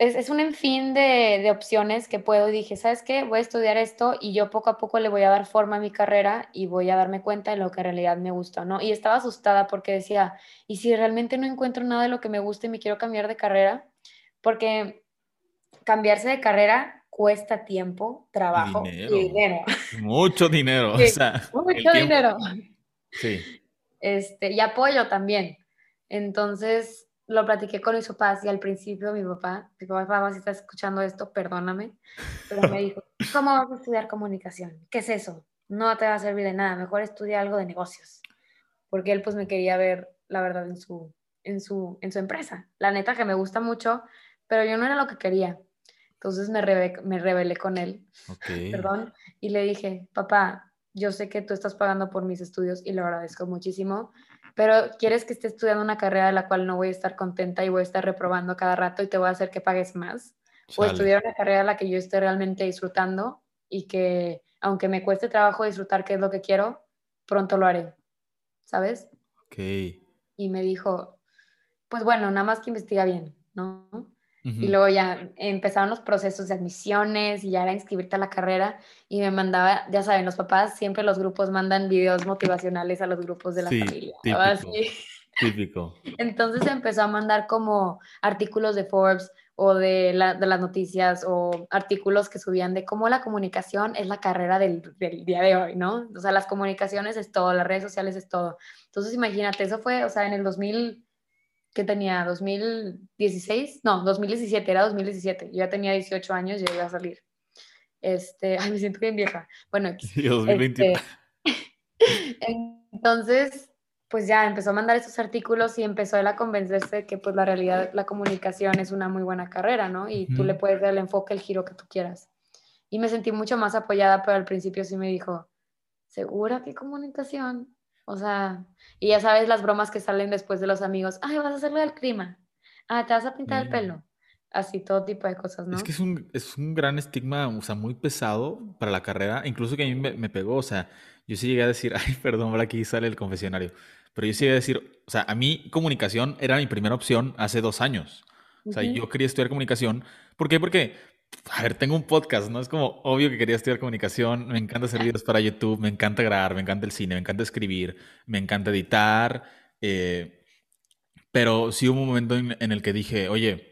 S2: es, es, un enfín de, de, opciones que puedo dije, ¿sabes qué? Voy a estudiar esto y yo poco a poco le voy a dar forma a mi carrera y voy a darme cuenta de lo que en realidad me gusta, ¿no? Y estaba asustada porque decía, ¿y si realmente no encuentro nada de lo que me gusta y me quiero cambiar de carrera? porque cambiarse de carrera cuesta tiempo, trabajo y dinero.
S1: Mucho dinero.
S2: mucho dinero. Sí. Este, y apoyo también. Entonces lo platiqué con mis papás y al principio mi papá, mi papá, si estás escuchando esto, perdóname, pero me dijo, ¿cómo vas a estudiar comunicación? ¿Qué es eso? No te va a servir de nada, mejor estudia algo de negocios. Porque él pues me quería ver, la verdad, en su, en su, en su empresa. La neta que me gusta mucho, pero yo no era lo que quería. Entonces me, me rebelé con él, perdón, y le dije, papá, yo sé que tú estás pagando por mis estudios y lo agradezco muchísimo, pero quieres que esté estudiando una carrera de la cual no voy a estar contenta y voy a estar reprobando cada rato y te voy a hacer que pagues más, o estudiar una carrera de la que yo esté realmente disfrutando y que aunque me cueste trabajo disfrutar qué es lo que quiero, pronto lo haré, ¿sabes?
S1: Ok.
S2: Y me dijo, pues bueno, nada más que investiga bien, ¿no? Y luego ya empezaron los procesos de admisiones y ya era inscribirte a la carrera y me mandaba, ya saben, los papás siempre los grupos mandan videos motivacionales a los grupos de la familia.
S1: Típico, típico.
S2: Entonces empezó a mandar como artículos de Forbes o de, de, las noticias o artículos que subían de cómo la comunicación es la carrera del, del, día de hoy, ¿no? O sea, las comunicaciones es todo, las redes sociales es todo. Entonces imagínate, eso fue, o sea, en el 2000 que tenía 2016, no, 2017, era 2017, yo ya tenía 18 años y ya iba a salir. Este, ay, me siento bien vieja. Bueno,
S1: sí, 2020. Este,
S2: entonces, pues ya empezó a mandar esos artículos y empezó él a convencerse de que pues la realidad, la comunicación es una muy buena carrera, ¿no? Y tú le puedes dar el enfoque, el giro que tú quieras. Y me sentí mucho más apoyada, pero al principio sí me dijo, ¿segura que comunicación? O sea, y ya sabes las bromas que salen después de los amigos. Ay, vas a hacerlo del clima. Ah, te vas a pintar el pelo. Así, todo tipo de cosas, ¿no?
S1: Es que es un, es un gran estigma, o sea, muy pesado para la carrera. Incluso que a mí me, me pegó, o sea, yo sí llegué a decir, ay, perdón, ahora aquí sale el confesionario. Pero yo sí llegué a decir, o sea, a mí comunicación era mi primera opción hace dos años. O sea, yo quería estudiar comunicación. ¿Por qué? Porque a ver, tengo un podcast, ¿no? Es como obvio que quería estudiar comunicación, me encanta hacer videos para YouTube, me encanta grabar, me encanta el cine, me encanta escribir, me encanta editar, eh, pero sí hubo un momento en, el que dije, oye,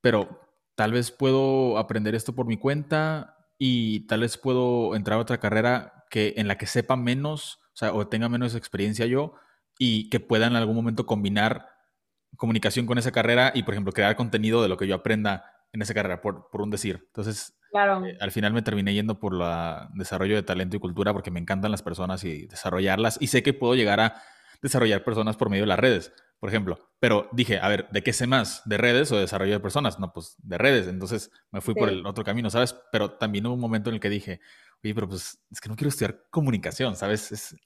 S1: pero tal vez puedo aprender esto por mi cuenta y tal vez puedo entrar a otra carrera que, en la que sepa menos, o sea, o tenga menos experiencia yo y que pueda en algún momento combinar comunicación con esa carrera y, por ejemplo, crear contenido de lo que yo aprenda en esa carrera, por, por un decir. Entonces,
S2: claro.
S1: Eh, al final me terminé yendo por el desarrollo de talento y cultura porque me encantan las personas y desarrollarlas. Y sé que puedo llegar a desarrollar personas por medio de las redes, por ejemplo. Pero dije, a ver, ¿de qué sé más? ¿De redes o de desarrollo de personas? No, pues de redes. Entonces me fui por el otro camino, ¿sabes? Pero también hubo un momento en el que dije, oye, pero pues es que no quiero estudiar comunicación, ¿sabes? Es,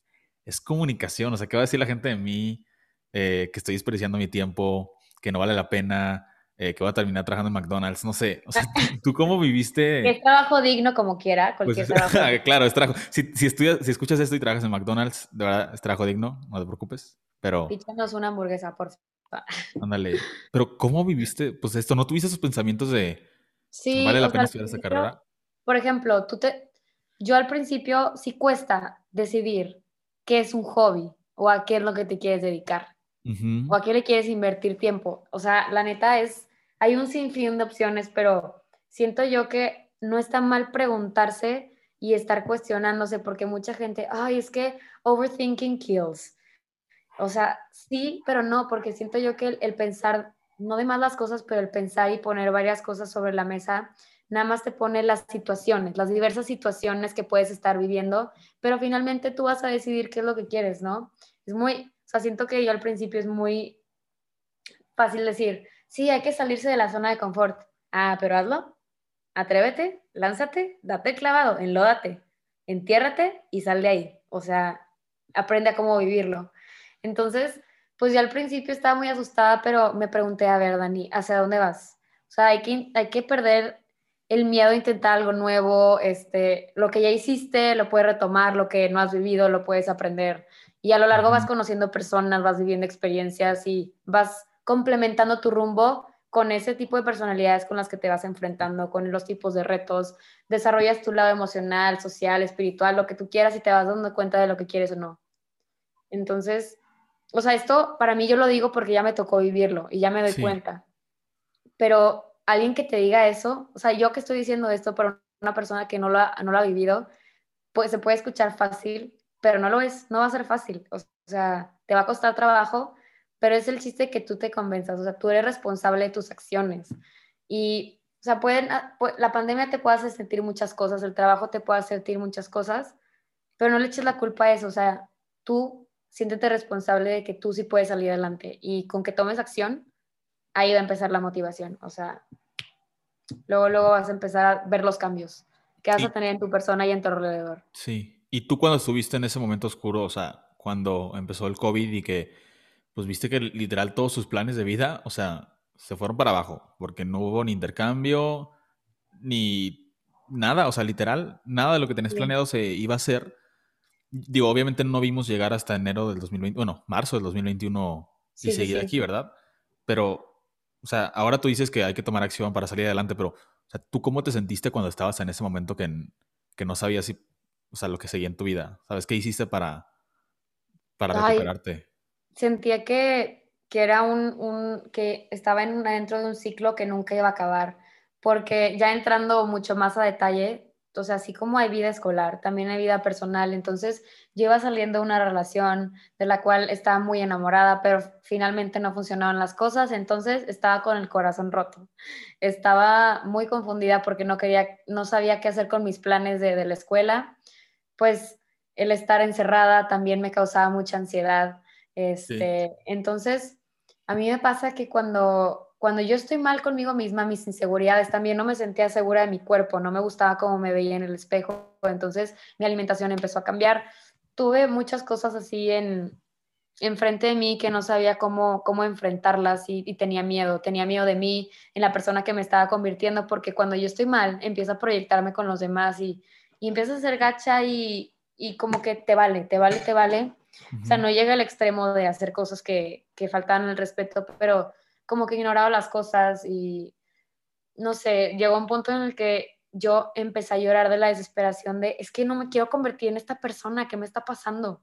S1: es comunicación. O sea, ¿qué va a decir la gente de mí? Eh, que estoy desperdiciando mi tiempo, que no vale la pena eh, que voy a terminar trabajando en McDonald's, no sé. O sea, ¿tú, cómo viviste?
S2: Es trabajo digno como quiera,
S1: pues, cualquier trabajo. claro, es trabajo. Si, si, estudias, si escuchas esto y trabajas en McDonald's, de verdad es trabajo digno, no te preocupes. Pero.
S2: Píchanos una hamburguesa, por favor.
S1: Ándale. Pero ¿cómo viviste? Pues esto, ¿no tuviste esos pensamientos de. Sí. ¿Vale la pena estudiar esta carrera?
S2: Por ejemplo, tú te. Yo al principio sí cuesta decidir qué es un hobby o a qué es lo que te quieres dedicar. ¿O a qué le quieres invertir tiempo? O sea, la neta es, hay un sinfín de opciones, pero siento yo que no está mal preguntarse y estar cuestionándose porque mucha gente, ay, es que overthinking kills. O sea, sí, pero no, porque siento yo que el, pensar, no de más las cosas, pero el pensar y poner varias cosas sobre la mesa, nada más te pone las situaciones, las diversas situaciones que puedes estar viviendo, pero finalmente tú vas a decidir qué es lo que quieres, ¿no? Es muy, o sea, siento que yo al principio es muy fácil decir, sí, hay que salirse de la zona de confort. Ah, pero hazlo, atrévete, lánzate, date clavado, enlódate, entiérrate y sal de ahí. O sea, aprende a cómo vivirlo. Entonces, pues ya al principio estaba muy asustada, pero me pregunté, a ver, Dani, ¿hacia dónde vas? O sea, hay que, hay que perder el miedo a intentar algo nuevo, este, lo que ya hiciste lo puedes retomar, lo que no has vivido lo puedes aprender. Y a lo largo vas conociendo personas, vas viviendo experiencias y vas complementando tu rumbo con ese tipo de personalidades con las que te vas enfrentando, con los tipos de retos, desarrollas tu lado emocional, social, espiritual, lo que tú quieras y te vas dando cuenta de lo que quieres o no. Entonces, o sea, esto para mí yo lo digo porque ya me tocó vivirlo y ya me doy cuenta. Pero alguien que te diga eso, o sea, yo que estoy diciendo esto para una persona que no lo ha, no lo ha vivido, pues se puede escuchar fácil, pero no lo es, no va a ser fácil. O sea, te va a costar trabajo, pero es el chiste que tú te convenzas, o sea, tú eres responsable de tus acciones. Y, o sea, pueden, ah, la pandemia te puede hacer sentir muchas cosas, el trabajo te puede hacer sentir muchas cosas, pero no le eches la culpa a eso, o sea, tú siéntete responsable de que tú sí puedes salir adelante y con que tomes acción, ahí va a empezar la motivación, o sea, luego, luego vas a empezar a ver los cambios que vas a tener en tu persona y en tu alrededor.
S1: Sí, y tú cuando estuviste en ese momento oscuro, o sea, cuando empezó el COVID y que, pues viste que literal todos sus planes de vida, o sea, se fueron para abajo, porque no hubo ni intercambio, ni nada, o sea, literal, nada de lo que tenías planeado se iba a hacer digo, obviamente no vimos llegar hasta enero del 2020, bueno, marzo del 2021 y seguir aquí, ¿verdad? Pero, o sea, ahora tú dices que hay que tomar acción para salir adelante, pero, o sea, ¿tú cómo te sentiste cuando estabas en ese momento que, que no sabías si, o sea, lo que seguía en tu vida? ¿Sabes qué hiciste para, para recuperarte?
S2: Sentía que, que era un, un, que estaba en, dentro de un ciclo que nunca iba a acabar, porque ya entrando mucho más a detalle, o así como hay vida escolar, también hay vida personal. Entonces, lleva saliendo una relación de la cual estaba muy enamorada, pero finalmente no funcionaban las cosas. Entonces, estaba con el corazón roto. Estaba muy confundida porque no quería, no sabía qué hacer con mis planes de, la escuela. Pues el estar encerrada también me causaba mucha ansiedad. Este, Entonces, a mí me pasa que cuando cuando yo estoy mal conmigo misma, mis inseguridades también no me sentía segura de mi cuerpo, no me gustaba cómo me veía en el espejo, entonces mi alimentación empezó a cambiar. Tuve muchas cosas así en enfrente de mí que no sabía cómo, cómo enfrentarlas y, tenía miedo, tenía miedo de mí, en la persona que me estaba convirtiendo, porque cuando yo estoy mal, empiezo a proyectarme con los demás y, empiezo a ser gacha y, y como que te vale, te vale, te vale. O sea, no llega al extremo de hacer cosas que, que faltan el respeto, pero como que ignoraba las cosas y no sé, llegó un punto en el que yo empecé a llorar de la desesperación de, es que no me quiero convertir en esta persona, ¿qué me está pasando?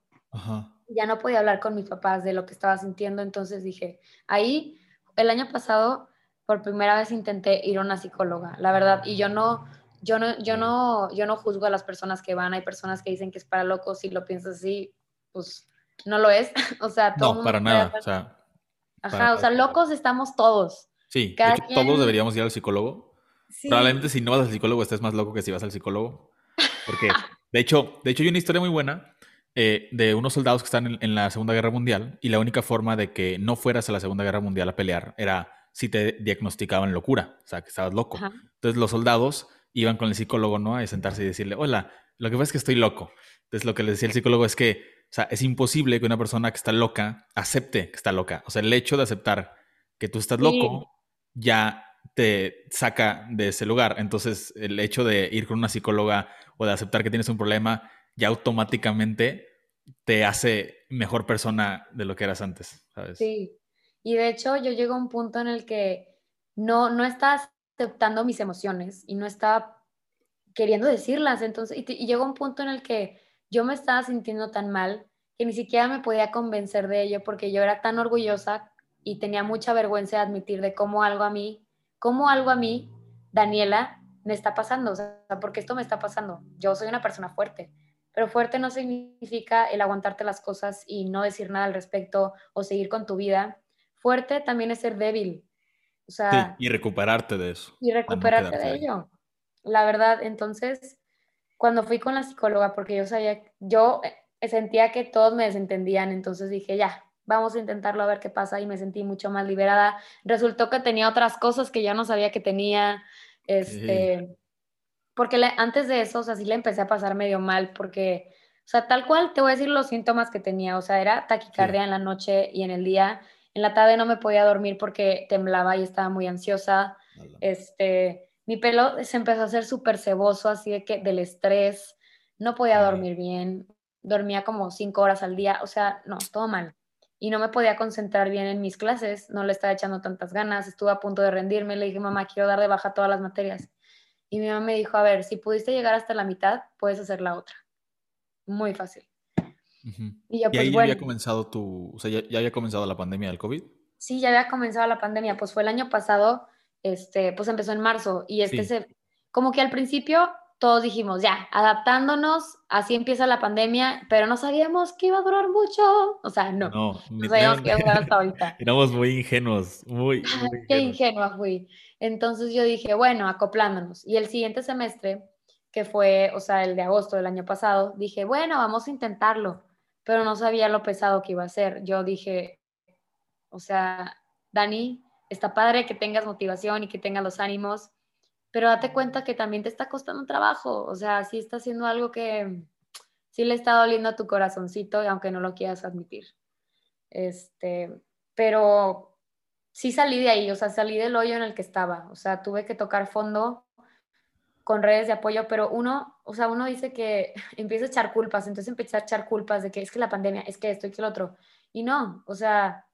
S2: Ya no podía hablar con mis papás de lo que estaba sintiendo, entonces dije, ahí, el año pasado, por primera vez intenté ir a una psicóloga, la verdad, y yo no, yo no, yo no, yo no juzgo a las personas que van, hay personas que dicen que es para locos, si lo piensas así, pues no lo es, o sea,
S1: todo No, para nada, o sea,
S2: Ajá, o sea, locos estamos todos.
S1: Sí, todos deberíamos ir al psicólogo. Probablemente si no vas al psicólogo estés más loco que si vas al psicólogo. Porque, de hecho, de hecho hay una historia muy buena eh, de unos soldados que están en, la Segunda Guerra Mundial y la única forma de que no fueras a la Segunda Guerra Mundial a pelear era si te diagnosticaban locura, o sea, que estabas loco. Entonces los soldados iban con el psicólogo, ¿no? A sentarse y decirle, hola, lo que pasa es que estoy loco. Entonces lo que le decía el psicólogo es que o sea, es imposible que una persona que está loca acepte que está loca. O sea, el hecho de aceptar que tú estás loco ya te saca de ese lugar. Entonces, el hecho de ir con una psicóloga o de aceptar que tienes un problema ya automáticamente te hace mejor persona de lo que eras antes, ¿sabes?
S2: Sí. Y de hecho, yo llego a un punto en el que no, no estás aceptando mis emociones y no estaba queriendo decirlas. Entonces, y, y llegó un punto en el que yo me estaba sintiendo tan mal que ni siquiera me podía convencer de ello porque yo era tan orgullosa y tenía mucha vergüenza de admitir de cómo algo a mí, cómo algo a mí, Daniela, me está pasando, o sea, porque esto me está pasando. Yo soy una persona fuerte, pero fuerte no significa el aguantarte las cosas y no decir nada al respecto o seguir con tu vida. Fuerte también es ser débil. O sea,
S1: y recuperarte de eso.
S2: Y recuperarte de ello. La verdad, entonces, cuando fui con la psicóloga, porque yo sabía, yo eh, sentía que todos me desentendían, entonces dije, ya, vamos a intentarlo a ver qué pasa y me sentí mucho más liberada. Resultó que tenía otras cosas que ya no sabía que tenía, este, porque antes de eso, o sea, sí le empecé a pasar medio mal porque, o sea, tal cual te voy a decir los síntomas que tenía, o sea, era taquicardia en la noche y en el día, en la tarde no me podía dormir porque temblaba y estaba muy ansiosa, este, mi pelo se empezó a hacer súper ceboso, así de que del estrés, no podía dormir bien, dormía como cinco horas al día, o sea, no, todo mal y no me podía concentrar bien en mis clases, no le estaba echando tantas ganas, estuve a punto de rendirme, le dije, mamá, quiero dar de baja todas las materias. Y mi mamá me dijo, a ver, si pudiste llegar hasta la mitad, puedes hacer la otra. Muy fácil.
S1: Y, yo, pues, ahí había comenzado tu, o sea, ya, había comenzado la pandemia del COVID.
S2: Sí, ya había comenzado la pandemia, pues fue el año pasado, este, pues empezó en marzo y este se, como que al principio todos dijimos, ya, adaptándonos, así empieza la pandemia, pero no sabíamos que iba a durar mucho. O sea, no. No, no sabíamos
S1: que iba a durar hasta ahorita. Éramos muy ingenuos, muy.
S2: Qué ingenua fui. Entonces yo dije, bueno, acoplándonos. Y el siguiente semestre, que fue, o sea, el de agosto del año pasado, dije, bueno, vamos a intentarlo, pero no sabía lo pesado que iba a ser. Yo dije, o sea, Dani, está padre que tengas motivación y que tengas los ánimos, pero date cuenta que también te está costando trabajo, o sea, sí está haciendo algo que sí le está doliendo a tu corazoncito, aunque no lo quieras admitir. Este, pero sí salí de ahí, o sea, salí del hoyo en el que estaba, o sea, tuve que tocar fondo con redes de apoyo, pero uno, o sea, uno dice que empieza a echar culpas, entonces empieza a echar culpas de que es que la pandemia, es que esto y que el otro. Y no, o sea,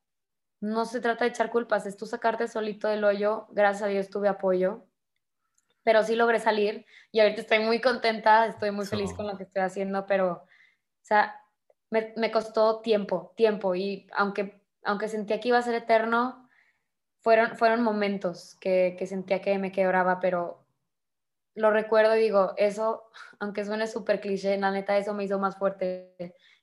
S2: no se trata de echar culpas, es tú sacarte solito del hoyo, gracias a Dios tuve apoyo, pero sí logré salir y ahorita estoy muy contenta, estoy muy feliz con lo que estoy haciendo, pero, o sea, me, me, costó tiempo, tiempo y aunque, aunque sentía que iba a ser eterno, fueron, fueron momentos que, que sentía que me quebraba, pero lo recuerdo y digo, eso, aunque suene súper cliché, la neta, eso me hizo más fuerte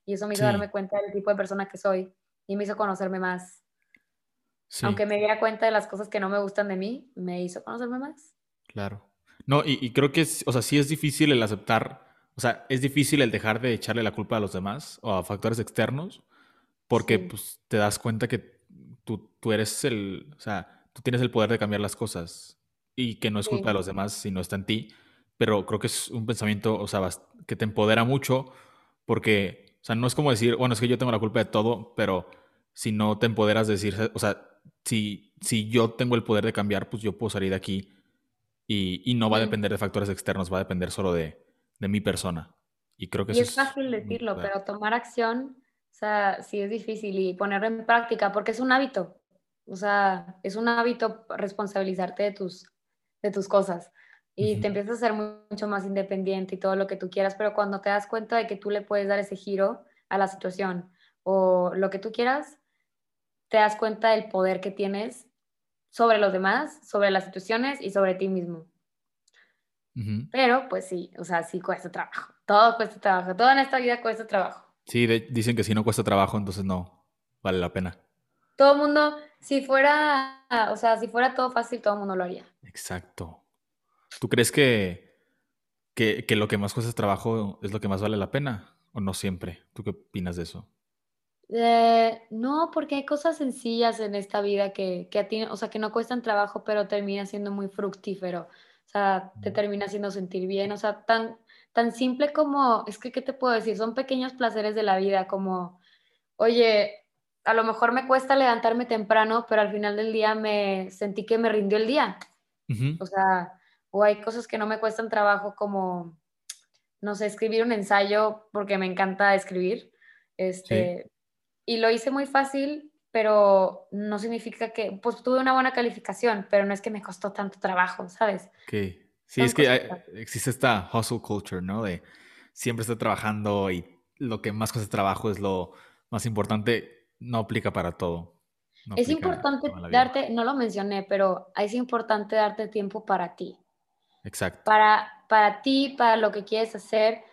S2: y eso me hizo darme cuenta del tipo de persona que soy y me hizo conocerme más. Aunque me diera cuenta de las cosas que no me gustan de mí, me hizo conocerme más.
S1: Claro. No, y, creo que, es, o sea, sí es difícil el aceptar, o sea, es difícil el dejar de echarle la culpa a los demás o a factores externos, porque pues te das cuenta que tú, tú eres el, o sea, tú tienes el poder de cambiar las cosas y que no es culpa de los demás, sino está en ti, pero creo que es un pensamiento, o sea, que te empodera mucho, porque, o sea, no es como decir, bueno, es que yo tengo la culpa de todo, pero si no te empoderas de decir, o sea, si, si yo tengo el poder de cambiar, pues yo puedo salir de aquí y, no va a depender de factores externos, va a depender solo de, de mi persona. Y creo que
S2: y es, fácil decirlo, pero tomar acción, o sea, sí es difícil y ponerlo en práctica porque es un hábito. O sea, es un hábito responsabilizarte de tus, de tus cosas y te empiezas a ser mucho más independiente y todo lo que tú quieras, pero cuando te das cuenta de que tú le puedes dar ese giro a la situación o lo que tú quieras, te das cuenta del poder que tienes sobre los demás, sobre las situaciones y sobre ti mismo. Pero pues sí, o sea, sí cuesta trabajo. Todo cuesta trabajo. Todo en esta vida cuesta trabajo.
S1: Sí, dicen que si no cuesta trabajo, entonces no vale la pena.
S2: Todo el mundo, si fuera, o sea, si fuera todo fácil, todo el mundo lo haría.
S1: Exacto. ¿Tú crees que, que, que lo que más cuesta trabajo es lo que más vale la pena? ¿O no siempre? ¿Tú qué opinas de eso?
S2: Eh, no, porque hay cosas sencillas en esta vida que, que a ti, o sea, que no cuestan trabajo, pero termina siendo muy fructífero. O sea, te termina haciendo sentir bien. O sea, tan, tan simple como, es que, ¿qué te puedo decir? Son pequeños placeres de la vida, como, oye, a lo mejor me cuesta levantarme temprano, pero al final del día me sentí que me rindió el día. O sea, o hay cosas que no me cuestan trabajo, como, no sé, escribir un ensayo, porque me encanta escribir. Este, y lo hice muy fácil, pero no significa que, pues tuve una buena calificación, pero no es que me costó tanto trabajo, ¿sabes?
S1: Sí, es que existe esta hustle culture, ¿no? De siempre estar trabajando y lo que más cuesta trabajo es lo más importante, no aplica para todo.
S2: es importante darte, no lo mencioné, pero es importante darte tiempo para ti.
S1: Exacto.
S2: Para, para ti, para lo que quieres hacer.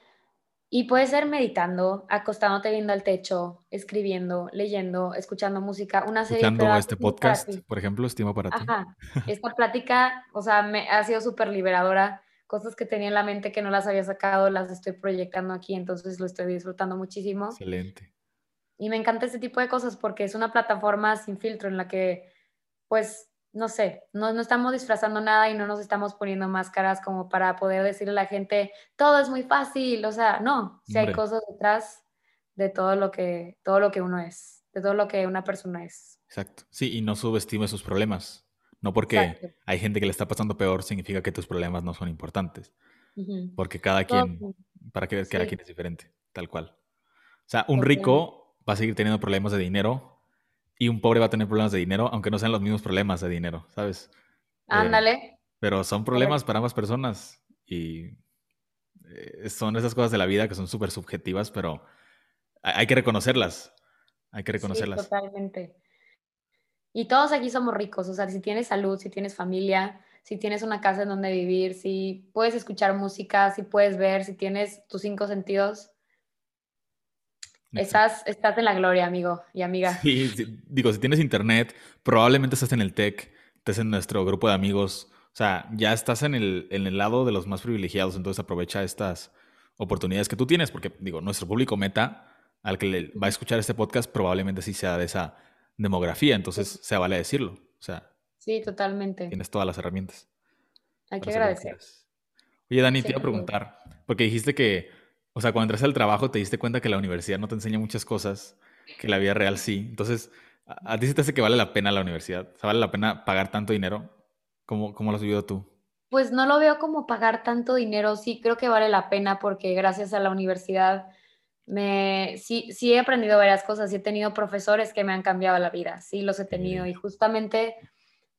S2: Y puede ser meditando, acostándote viendo al techo, escribiendo, leyendo, escuchando música, una serie
S1: Escuchando este podcast, por ejemplo, estimo para ti.
S2: Ajá. Esta plática, o sea, me ha sido súper liberadora. Cosas que tenía en la mente que no las había sacado, las estoy proyectando aquí, entonces lo estoy disfrutando muchísimo.
S1: Excelente.
S2: Y me encanta este tipo de cosas porque es una plataforma sin filtro en la que, pues, no sé, no, no, estamos disfrazando nada y no nos estamos poniendo máscaras como para poder decirle a la gente, todo es muy fácil, o sea, no, si hay cosas detrás de todo lo que todo lo que uno es, de todo lo que una persona es.
S1: Exacto. Sí, y no subestime sus problemas. No porque hay gente que le está pasando peor significa que tus problemas no son importantes. Porque cada quien, para que cada quien es diferente, tal cual. O sea, un rico va a seguir teniendo problemas de dinero y un pobre va a tener problemas de dinero, aunque no sean los mismos problemas de dinero, ¿sabes?
S2: Eh, Ándale.
S1: pero son problemas para ambas personas y eh, son esas cosas de la vida que son súper subjetivas, pero hay que reconocerlas. Hay que reconocerlas.
S2: Sí, totalmente. Y todos aquí somos ricos, o sea, si tienes salud, si tienes familia, si tienes una casa en donde vivir, si puedes escuchar música, si puedes ver, si tienes tus cinco sentidos, Estás, estás en la gloria, amigo y amiga.
S1: Sí, digo, si tienes internet, probablemente estás en el tech, estás en nuestro grupo de amigos. O sea, ya estás en el, en el lado de los más privilegiados, entonces aprovecha estas oportunidades que tú tienes, porque digo, nuestro público meta al que le va a escuchar este podcast probablemente sí sea de esa demografía, entonces se vale decirlo. O sea,
S2: sí, totalmente.
S1: Tienes todas las herramientas.
S2: Hay que agradecer.
S1: Oye, Dani, te iba a preguntar, porque dijiste que o sea, cuando entraste al trabajo te diste cuenta que la universidad no te enseña muchas cosas, que la vida real sí. Entonces, ¿a, ti se te hace que vale la pena la universidad? O sea, ¿vale la pena pagar tanto dinero? ¿Cómo, cómo lo has vivido tú?
S2: Pues no lo veo como pagar tanto dinero, sí creo que vale la pena porque gracias a la universidad me, sí, sí he aprendido varias cosas, y he tenido profesores que me han cambiado la vida, sí los he tenido y justamente,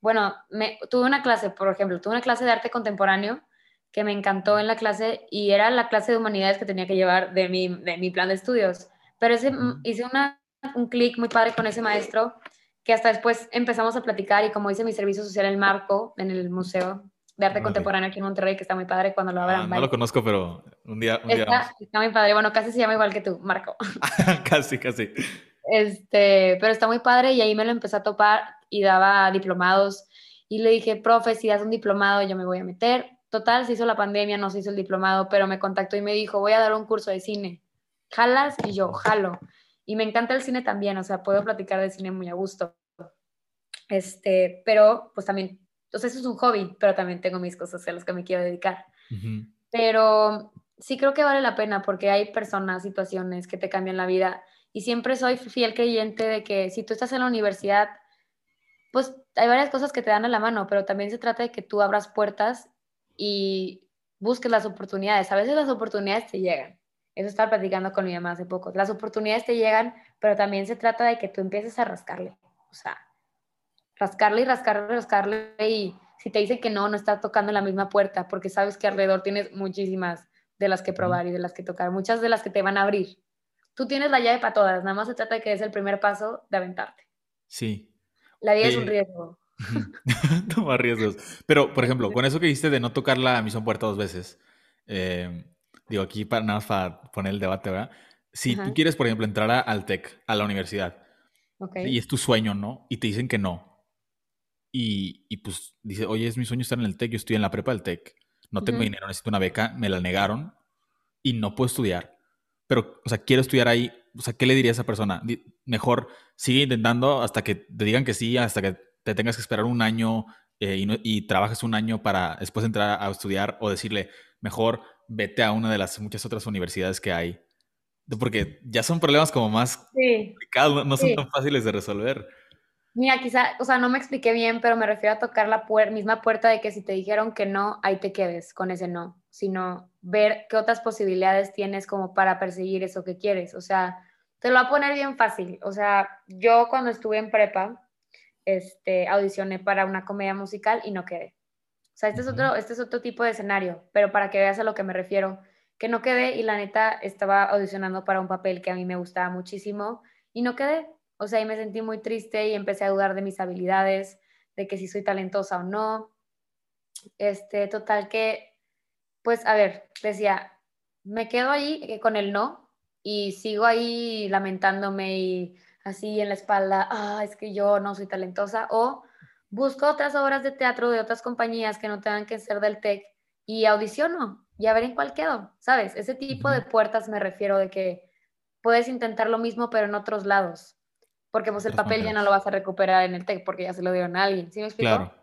S2: bueno, me, tuve una clase, por ejemplo, tuve una clase de arte contemporáneo que me encantó en la clase y era la clase de humanidades que tenía que llevar de mi, de mi plan de estudios. Pero ese, hice una, un clic muy padre con ese maestro que hasta después empezamos a platicar y como dice mi servicio social el Marco en el Museo de Arte Contemporáneo aquí en Monterrey, que está muy padre cuando lo abran.
S1: Ah, no lo conozco, pero un día, un
S2: está, está, muy padre. Bueno, casi se llama igual que tú, Marco.
S1: casi, casi.
S2: Este, pero está muy padre y ahí me lo empecé a topar y daba diplomados y le dije, profe, si das un diplomado yo me voy a meter Total, se hizo la pandemia, no se hizo el diplomado, pero me contactó y me dijo, voy a dar un curso de cine. ¿Jalas? Y yo, jalo. Y me encanta el cine también, o sea, puedo platicar de cine muy a gusto. Este, pero pues también, sea, eso es un hobby, pero también tengo mis cosas a las que me quiero dedicar. Pero sí creo que vale la pena porque hay personas, situaciones que te cambian la vida. Y siempre soy fiel creyente de que si tú estás en la universidad, pues hay varias cosas que te dan a la mano, pero también se trata de que tú abras puertas y busques las oportunidades. A veces las oportunidades te llegan. Eso estaba platicando con mi mamá hace poco. Las oportunidades te llegan, pero también se trata de que tú empieces a rascarle. O sea, rascarle y rascarle, rascarle. Y si te dicen que no, no está tocando la misma puerta, porque sabes que alrededor tienes muchísimas de las que probar y de las que tocar, muchas de las que te van a abrir. Tú tienes la llave para todas, nada más se trata de que es el primer paso de aventarte.
S1: Sí.
S2: La vida es un riesgo.
S1: Toma riesgos. Pero, por ejemplo, con eso que dijiste de no tocar la misma puerta dos veces, eh, digo aquí para nada más para poner el debate, ¿verdad? Si tú quieres, por ejemplo, entrar al TEC, a la universidad, y es tu sueño, ¿no? Y te dicen que no. Y, y, pues dice, oye, es mi sueño estar en el TEC, yo estoy en la prepa del TEC, no tengo dinero, necesito una beca, me la negaron y no puedo estudiar. Pero, o sea, quiero estudiar ahí. O sea, ¿qué le diría a esa persona? Mejor sigue intentando hasta que te digan que sí, hasta que te tengas que esperar un año eh, y, trabajes un año para después entrar a estudiar o decirle, mejor vete a una de las muchas otras universidades que hay. Porque ya son problemas como más complicados, no, son tan fáciles de resolver.
S2: Mira, quizá, o sea, no me expliqué bien, pero me refiero a tocar la misma puerta de que si te dijeron que no, ahí te quedes con ese no, sino ver qué otras posibilidades tienes como para perseguir eso que quieres. O sea, te lo voy a poner bien fácil. O sea, yo cuando estuve en prepa, este, audicioné para una comedia musical y no quedé. O sea, este es, otro, este es otro tipo de escenario, pero para que veas a lo que me refiero, que no quedé y la neta estaba audicionando para un papel que a mí me gustaba muchísimo y no quedé. O sea, y me sentí muy triste y empecé a dudar de mis habilidades, de que si soy talentosa o no. Este, total que, pues, a ver, decía, me quedo ahí eh, con el no y sigo ahí lamentándome y así en la espalda, ah, es que yo no soy talentosa, o busco otras obras de teatro de otras compañías que no tengan que ser del TEC y audiciono y a ver en cuál quedo, ¿sabes? Ese tipo de puertas me refiero de que puedes intentar lo mismo pero en otros lados, porque pues el papel ya no lo vas a recuperar en el TEC porque ya se lo dieron a alguien, ¿sí me explico? Claro.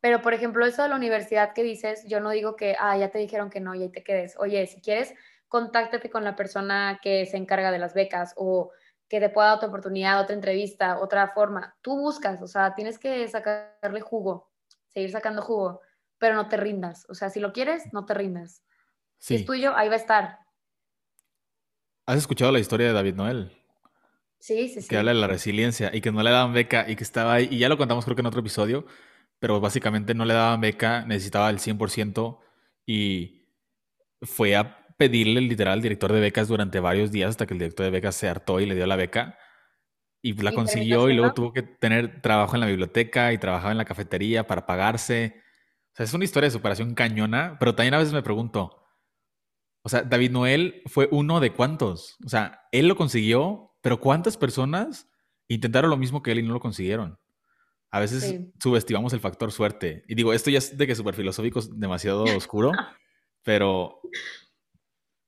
S2: Pero por ejemplo, eso de la universidad que dices, yo no digo que, ah, ya te dijeron que no y ahí te quedes. Oye, si quieres, contáctate con la persona que se encarga de las becas o que te pueda dar otra oportunidad, otra entrevista, otra forma. Tú buscas, o sea, tienes que sacarle jugo, seguir sacando jugo, pero no te rindas. O sea, si lo quieres, no te rindas. Si es tuyo, ahí va a estar.
S1: ¿Has escuchado la historia de David Noel?
S2: Sí, sí, sí.
S1: Que habla de la resiliencia y que no le daban beca y que estaba ahí, y ya lo contamos creo que en otro episodio, pero básicamente no le daban beca, necesitaba el 100% y fue a pedirle literal al director de becas durante varios días hasta que el director de becas se hartó y le dio la beca. Y la consiguió y luego tuvo que tener trabajo en la biblioteca y trabajaba en la cafetería para pagarse. O sea, es una historia de superación cañona, pero también a veces me pregunto, o sea, David Noel fue uno de cuántos. O sea, él lo consiguió, pero ¿cuántas personas intentaron lo mismo que él y no lo consiguieron? A veces subestimamos el factor suerte. Y digo, esto ya es de que súper filosófico, demasiado oscuro, pero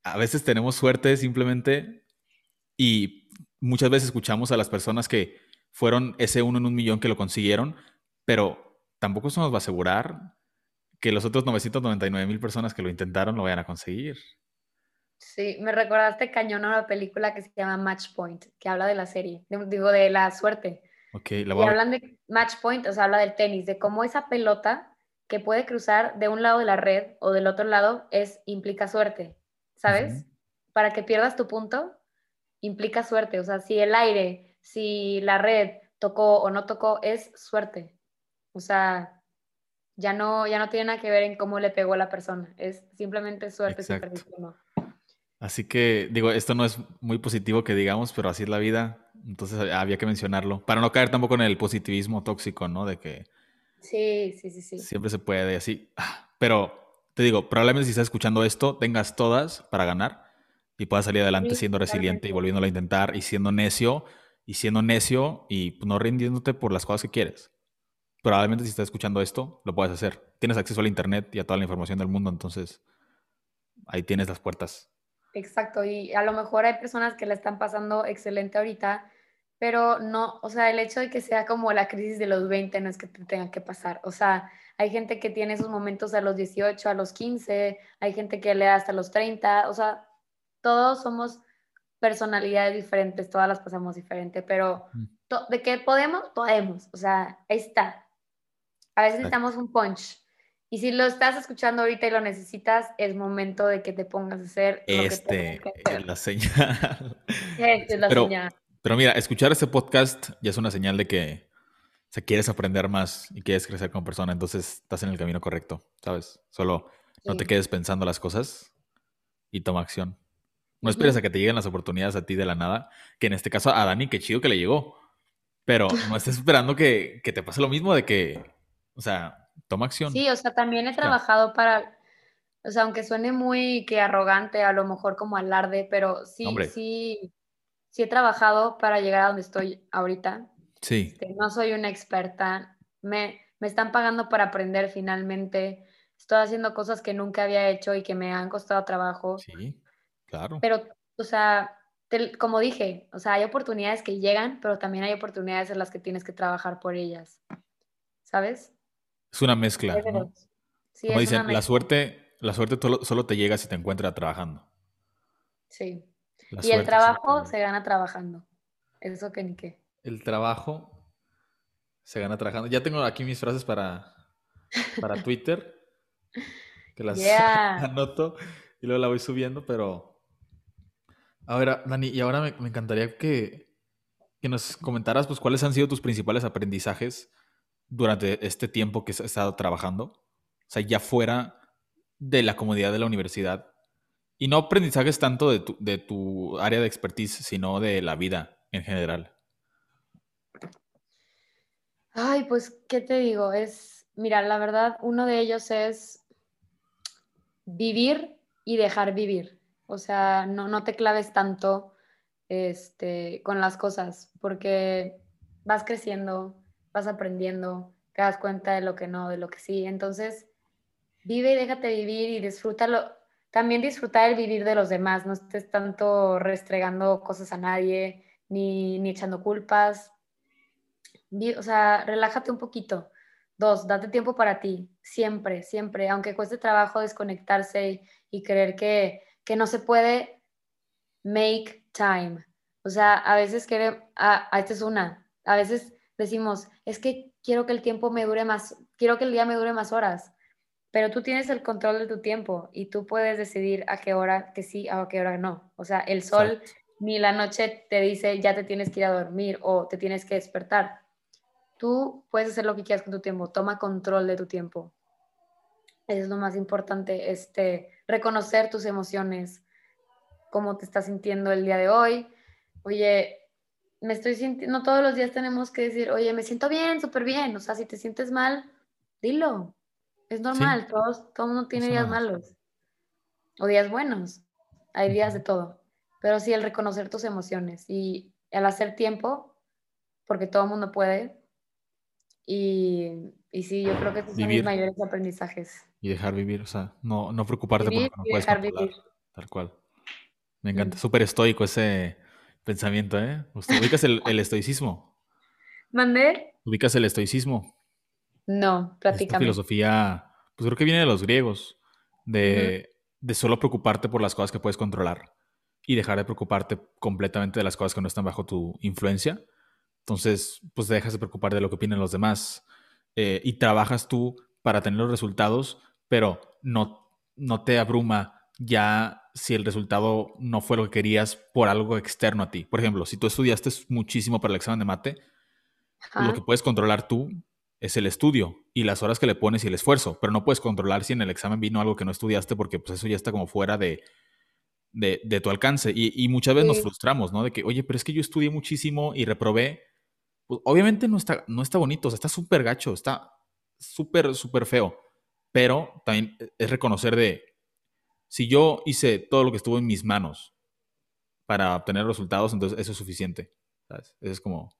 S1: a veces tenemos suerte simplemente y muchas veces escuchamos a las personas que fueron ese uno en un millón que lo consiguieron, pero tampoco eso nos va a asegurar que los otros 999 mil personas que lo intentaron lo vayan a conseguir.
S2: Sí, me recordaste cañón a una película que se llama Match Point, que habla de la serie, digo, de la suerte.
S1: Ok, la
S2: voy Y hablan de Match Point, o sea, habla del tenis, de cómo esa pelota que puede cruzar de un lado de la red o del otro lado es implica suerte. ¿Sabes? Para que pierdas tu punto, implica suerte. O sea, si el aire, si la red tocó o no tocó, es suerte. O sea, ya no, ya no tiene nada que ver en cómo le pegó a la persona. Es simplemente suerte.
S1: Así que, digo, esto no es muy positivo que digamos, pero así es la vida. Entonces había que mencionarlo. Para no caer tampoco en el positivismo tóxico, ¿no? De que...
S2: Sí, sí, sí, sí.
S1: Siempre se puede, así. Ah, pero te digo, probablemente si estás escuchando esto, tengas todas para ganar y puedas salir adelante siendo resiliente y volviéndolo a intentar y siendo necio y siendo necio y no rindiéndote por las cosas que quieres. Probablemente si estás escuchando esto, lo puedes hacer. Tienes acceso al Internet y a toda la información del mundo, entonces ahí tienes las puertas.
S2: Exacto, y a lo mejor hay personas que la están pasando excelente ahorita, pero no, o sea, el hecho de que sea como la crisis de los 20 no es que te tenga que pasar, o sea, hay gente que tiene esos momentos a los 18, a los 15, hay gente que le da hasta los 30, o sea, todos somos personalidades diferentes, todas las pasamos diferente, pero de que podemos, podemos, o sea, ahí está. A veces necesitamos un punch. Y si lo estás escuchando ahorita y lo necesitas, es momento de que te pongas a hacer
S1: este, que Es la señal.
S2: Es la señal.
S1: Pero mira, escuchar este podcast ya es una señal de que o sea, quieres aprender más y quieres crecer como persona, entonces estás en el camino correcto, ¿sabes? Solo no te quedes pensando las cosas y toma acción. No esperes a que te lleguen las oportunidades a ti de la nada, que en este caso a Dani, qué chido que le llegó. Pero no estés esperando que, te pase lo mismo de que, o sea, toma acción.
S2: Sí, o sea, también he trabajado para, o sea, aunque suene muy que arrogante, a lo mejor como alarde, pero sí, sí, sí he trabajado para llegar a donde estoy ahorita.
S1: Sí.
S2: Este, no soy una experta, me, me están pagando para aprender finalmente, estoy haciendo cosas que nunca había hecho y que me han costado trabajo.
S1: Sí, claro.
S2: Pero, o sea, como dije, o sea, hay oportunidades que llegan, pero también hay oportunidades en las que tienes que trabajar por ellas, ¿sabes?
S1: Es una mezcla. ¿no? como dicen, la suerte, la suerte solo, te llega si te encuentras trabajando.
S2: Sí. y el trabajo se gana trabajando. Eso que ni qué
S1: el trabajo se gana trabajando. Ya tengo aquí mis frases para, para Twitter, que las anoto y luego la voy subiendo, pero... A ver, Dani, y ahora me, encantaría que, que, nos comentaras pues, cuáles han sido tus principales aprendizajes durante este tiempo que has estado trabajando. O sea, ya fuera de la comodidad de la universidad Y no aprendizajes tanto de tu, de tu área de expertise, sino de la vida en general.
S2: Ay, pues, ¿qué te digo? Es, mira, la verdad, uno de ellos es vivir y dejar vivir. O sea, no, no te claves tanto este, con las cosas, porque vas creciendo, vas aprendiendo, te das cuenta de lo que no, de lo que sí. Entonces, vive y déjate vivir y disfrútalo. También disfrutar el vivir de los demás, no estés tanto restregando cosas a nadie, ni, ni echando culpas. O sea, relájate un poquito. Dos, date tiempo para ti, siempre, siempre, aunque cueste trabajo desconectarse y, creer que, que, no se puede make time. O sea, a veces queremos, ah, esta es una, a veces decimos, es que quiero que el tiempo me dure más, quiero que el día me dure más horas, pero tú tienes el control de tu tiempo y tú puedes decidir a qué hora que sí, a qué hora no. O sea, el sol ni la noche te dice ya te tienes que ir a dormir o te tienes que despertar. Tú puedes hacer lo que quieras con tu tiempo, toma control de tu tiempo. Eso es lo más importante, este, reconocer tus emociones, cómo te estás sintiendo el día de hoy. Oye, me estoy sintiendo, no todos los días tenemos que decir, oye, me siento bien, súper bien. O sea, si te sientes mal, dilo. Es normal, todos, todo mundo tiene días malos o días buenos. Hay días de todo. Pero sí, el reconocer tus emociones y el hacer tiempo, porque todo el mundo puede. Y, y sí, yo creo que estos son mis mayores aprendizajes.
S1: Y dejar vivir, o sea, no, no preocuparte por no puedes dejar Vivir. Tal cual. Me encanta, súper estoico ese, pensamiento, ¿eh? ubicas el, estoicismo?
S2: ¿Mandé?
S1: ¿Ubicas el estoicismo?
S2: No,
S1: prácticamente. filosofía, pues creo que viene de los griegos, de, de solo preocuparte por las cosas que puedes controlar y dejar de preocuparte completamente de las cosas que no están bajo tu influencia. Entonces, pues dejas de preocupar de lo que opinan los demás eh, y trabajas tú para tener los resultados, pero no, no te abruma ya si el resultado no fue lo que querías por algo externo a ti. Por ejemplo, si tú estudiaste muchísimo para el examen de mate, lo que puedes controlar tú es el estudio y las horas que le pones y el esfuerzo, pero no puedes controlar si en el examen vino algo que no estudiaste porque pues eso ya está como fuera de, de, tu alcance. Y, muchas veces nos frustramos, ¿no? De que, oye, pero es que yo estudié muchísimo y reprobé. Pues obviamente no está, no está bonito, o sea, está súper gacho, está súper, súper feo, pero también es reconocer de, si yo hice todo lo que estuvo en mis manos para obtener resultados, entonces eso es suficiente. ¿sabes? Eso es como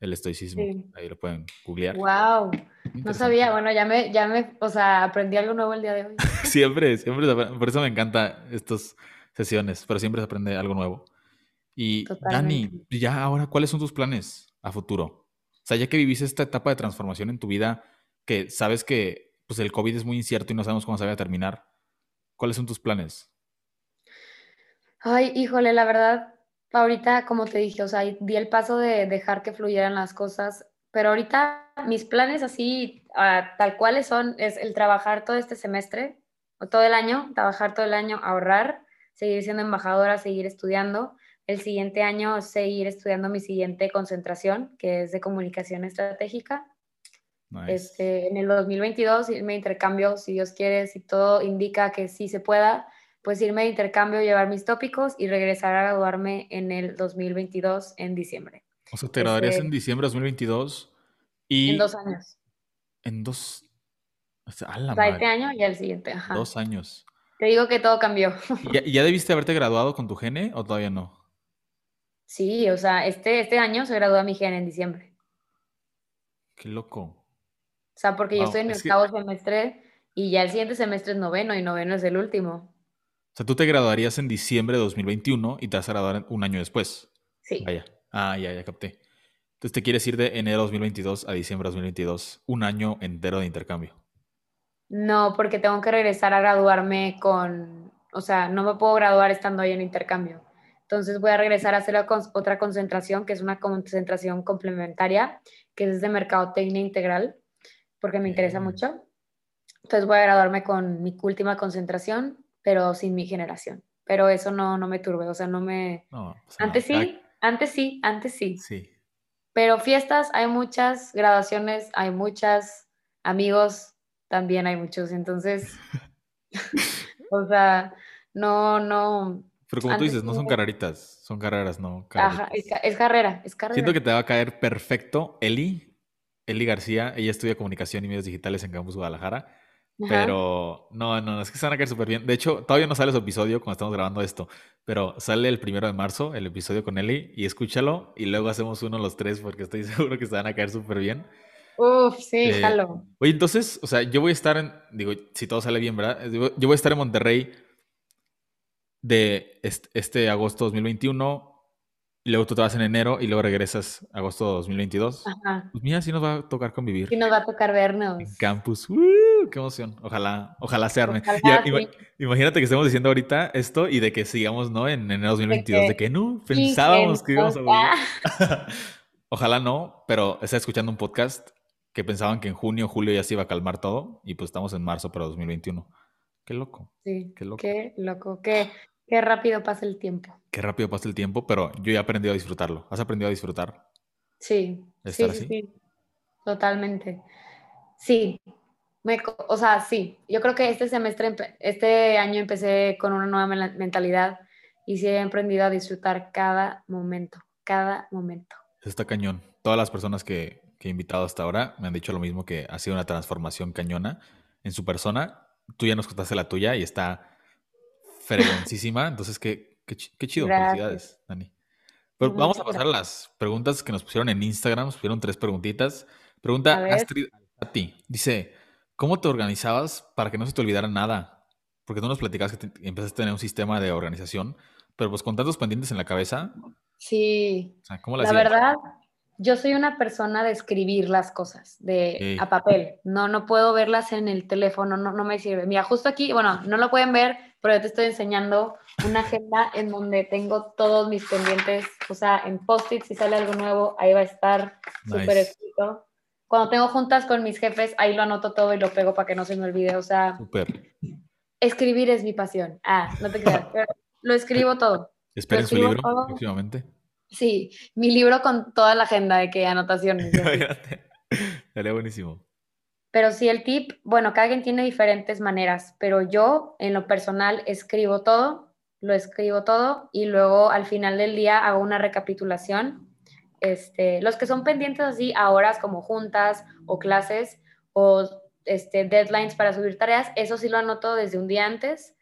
S1: el estoicismo. Ahí lo pueden googlear.
S2: Wow. No sabía, bueno, ya me, ya me, o sea, aprendí algo nuevo el día de hoy.
S1: siempre, siempre, por eso me encanta estas sesiones, pero siempre se aprende algo nuevo. Y Dani, ya ahora, ¿cuáles son tus planes a futuro? O sea, ya que viviste esta etapa de transformación en tu vida, que sabes que pues el COVID es muy incierto y no sabemos cómo se va a terminar, ¿Cuáles son tus planes?
S2: Ay, híjole, la verdad, ahorita, como te dije, o sea, di el paso de dejar que fluyeran las cosas, pero ahorita mis planes así, ah, tal cuales son, es el trabajar todo este semestre, o todo el año, trabajar todo el año, ahorrar, seguir siendo embajadora, seguir estudiando. El siguiente año seguir estudiando mi siguiente concentración, que es de comunicación estratégica. Este, en el 2022 irme de intercambio, si Dios quiere, si todo indica que sí se pueda, pues irme de intercambio, llevar mis tópicos y regresar a graduarme en el 2022 en diciembre.
S1: O sea, te graduarías en este diciembre de 2022 y...
S2: En dos años.
S1: En dos...
S2: O sea, este año y el siguiente, ajá.
S1: Dos años.
S2: Te digo que todo cambió.
S1: ¿Y ya, debiste haberte graduado con tu gene o todavía no?
S2: Sí, o sea, este, este año se gradúa mi gene en diciembre.
S1: Qué loco.
S2: O sea, porque yo estoy en el octavo semestre y ya el siguiente semestre es noveno y noveno es el último.
S1: O sea, tú te graduarías en diciembre de 2021 y te vas a graduar un año después.
S2: Sí.
S1: Ah, ya, ya capté. Entonces te quieres ir de enero de 2022 a diciembre de 2022, un año entero de intercambio.
S2: No, porque tengo que regresar a graduarme con, o sea, no me puedo graduar estando ahí en intercambio. Entonces voy a regresar a hacer otra concentración, que es una concentración complementaria, que es de mercadotecnia integral porque me interesa mucho. Entonces voy a graduarme con mi última concentración, pero sin mi generación. Pero eso no, no me turbe, o sea, no me... antes sí, antes sí, antes sí.
S1: Sí.
S2: Pero fiestas hay muchas, graduaciones hay muchas, amigos también hay muchos, entonces, o sea, No, no.
S1: Pero como tú dices, no son carreritas, son carreras, no.
S2: Ajá, es, carrera, es carrera.
S1: Siento que te va a caer perfecto Eli, Eli García. Ella estudia comunicación y medios digitales en Campus Guadalajara. Pero no, no, es que se van a caer súper bien. De hecho, todavía no sale su episodio cuando estamos grabando esto, pero sale el primero de marzo, el episodio con Eli, y escúchalo y luego hacemos uno los tres porque estoy seguro que se van a caer súper bien.
S2: Uf, sí, eh, jalo.
S1: Oye, entonces, o sea, yo voy a estar en, digo, si todo sale bien, ¿verdad? Yo voy a estar en Monterrey de este, este agosto 2021 y luego tú te vas en enero y luego regresas agosto 2022. Ajá. Pues mira, sí nos va a tocar convivir.
S2: Sí nos va a tocar vernos.
S1: En campus. ¡Qué emoción! Ojalá, ojalá se arme. Imagínate que estemos diciendo ahorita esto y de que sigamos, ¿no? En enero 2022, de que, no, pensábamos que íbamos a volver. ojalá no, pero está escuchando un podcast que pensaban que en junio, julio ya se iba a calmar todo y pues estamos en marzo para 2021. Qué loco.
S2: Sí. Qué loco. Qué loco. Qué, Qué rápido pasa el tiempo.
S1: Qué rápido pasa el tiempo, pero yo ya he aprendido a disfrutarlo. ¿Has aprendido a disfrutar?
S2: Sí. Sí, sí, Totalmente. Sí. o sea, sí. Yo creo que este semestre, este año empecé con una nueva mentalidad y sí he aprendido a disfrutar cada momento, cada momento.
S1: Está cañón. Todas las personas que, que he invitado hasta ahora me han dicho lo mismo, que ha sido una transformación cañona en su persona. Tú ya nos contaste la tuya y está fregoncísima. Entonces, qué, qué, chido. Felicidades, Dani. Pero vamos a pasar a las preguntas que nos pusieron en Instagram. Nos pusieron tres preguntitas. Pregunta Astrid a ti. Dice, ¿cómo te organizabas para que no se te olvidara nada? Porque tú nos platicabas que empezaste a tener un sistema de organización, pero pues con tantos pendientes en la cabeza.
S2: Sí. la verdad, yo soy una persona de escribir las cosas de a papel. No, no puedo verlas en el teléfono, no, no me sirve. Mira, justo aquí, bueno, no lo pueden ver, pero yo te estoy enseñando una agenda en donde tengo todos mis pendientes, o sea, en post-it, si sale algo nuevo, ahí va a estar súper escrito. Cuando tengo juntas con mis jefes, ahí lo anoto todo y lo pego para que no se me olvide, o sea, escribir es mi pasión. Ah, no te creas, lo escribo todo.
S1: Esperen su libro próximamente.
S2: Sí, mi libro con toda la agenda de que anotaciones.
S1: Dale, buenísimo.
S2: Pero sí, el tip, bueno, cada quien tiene diferentes maneras, pero yo en lo personal escribo todo, lo escribo todo y luego al final del día hago una recapitulación. Este, los que son pendientes así a horas como juntas o clases o este, deadlines para subir tareas, eso sí lo anoto desde un día antes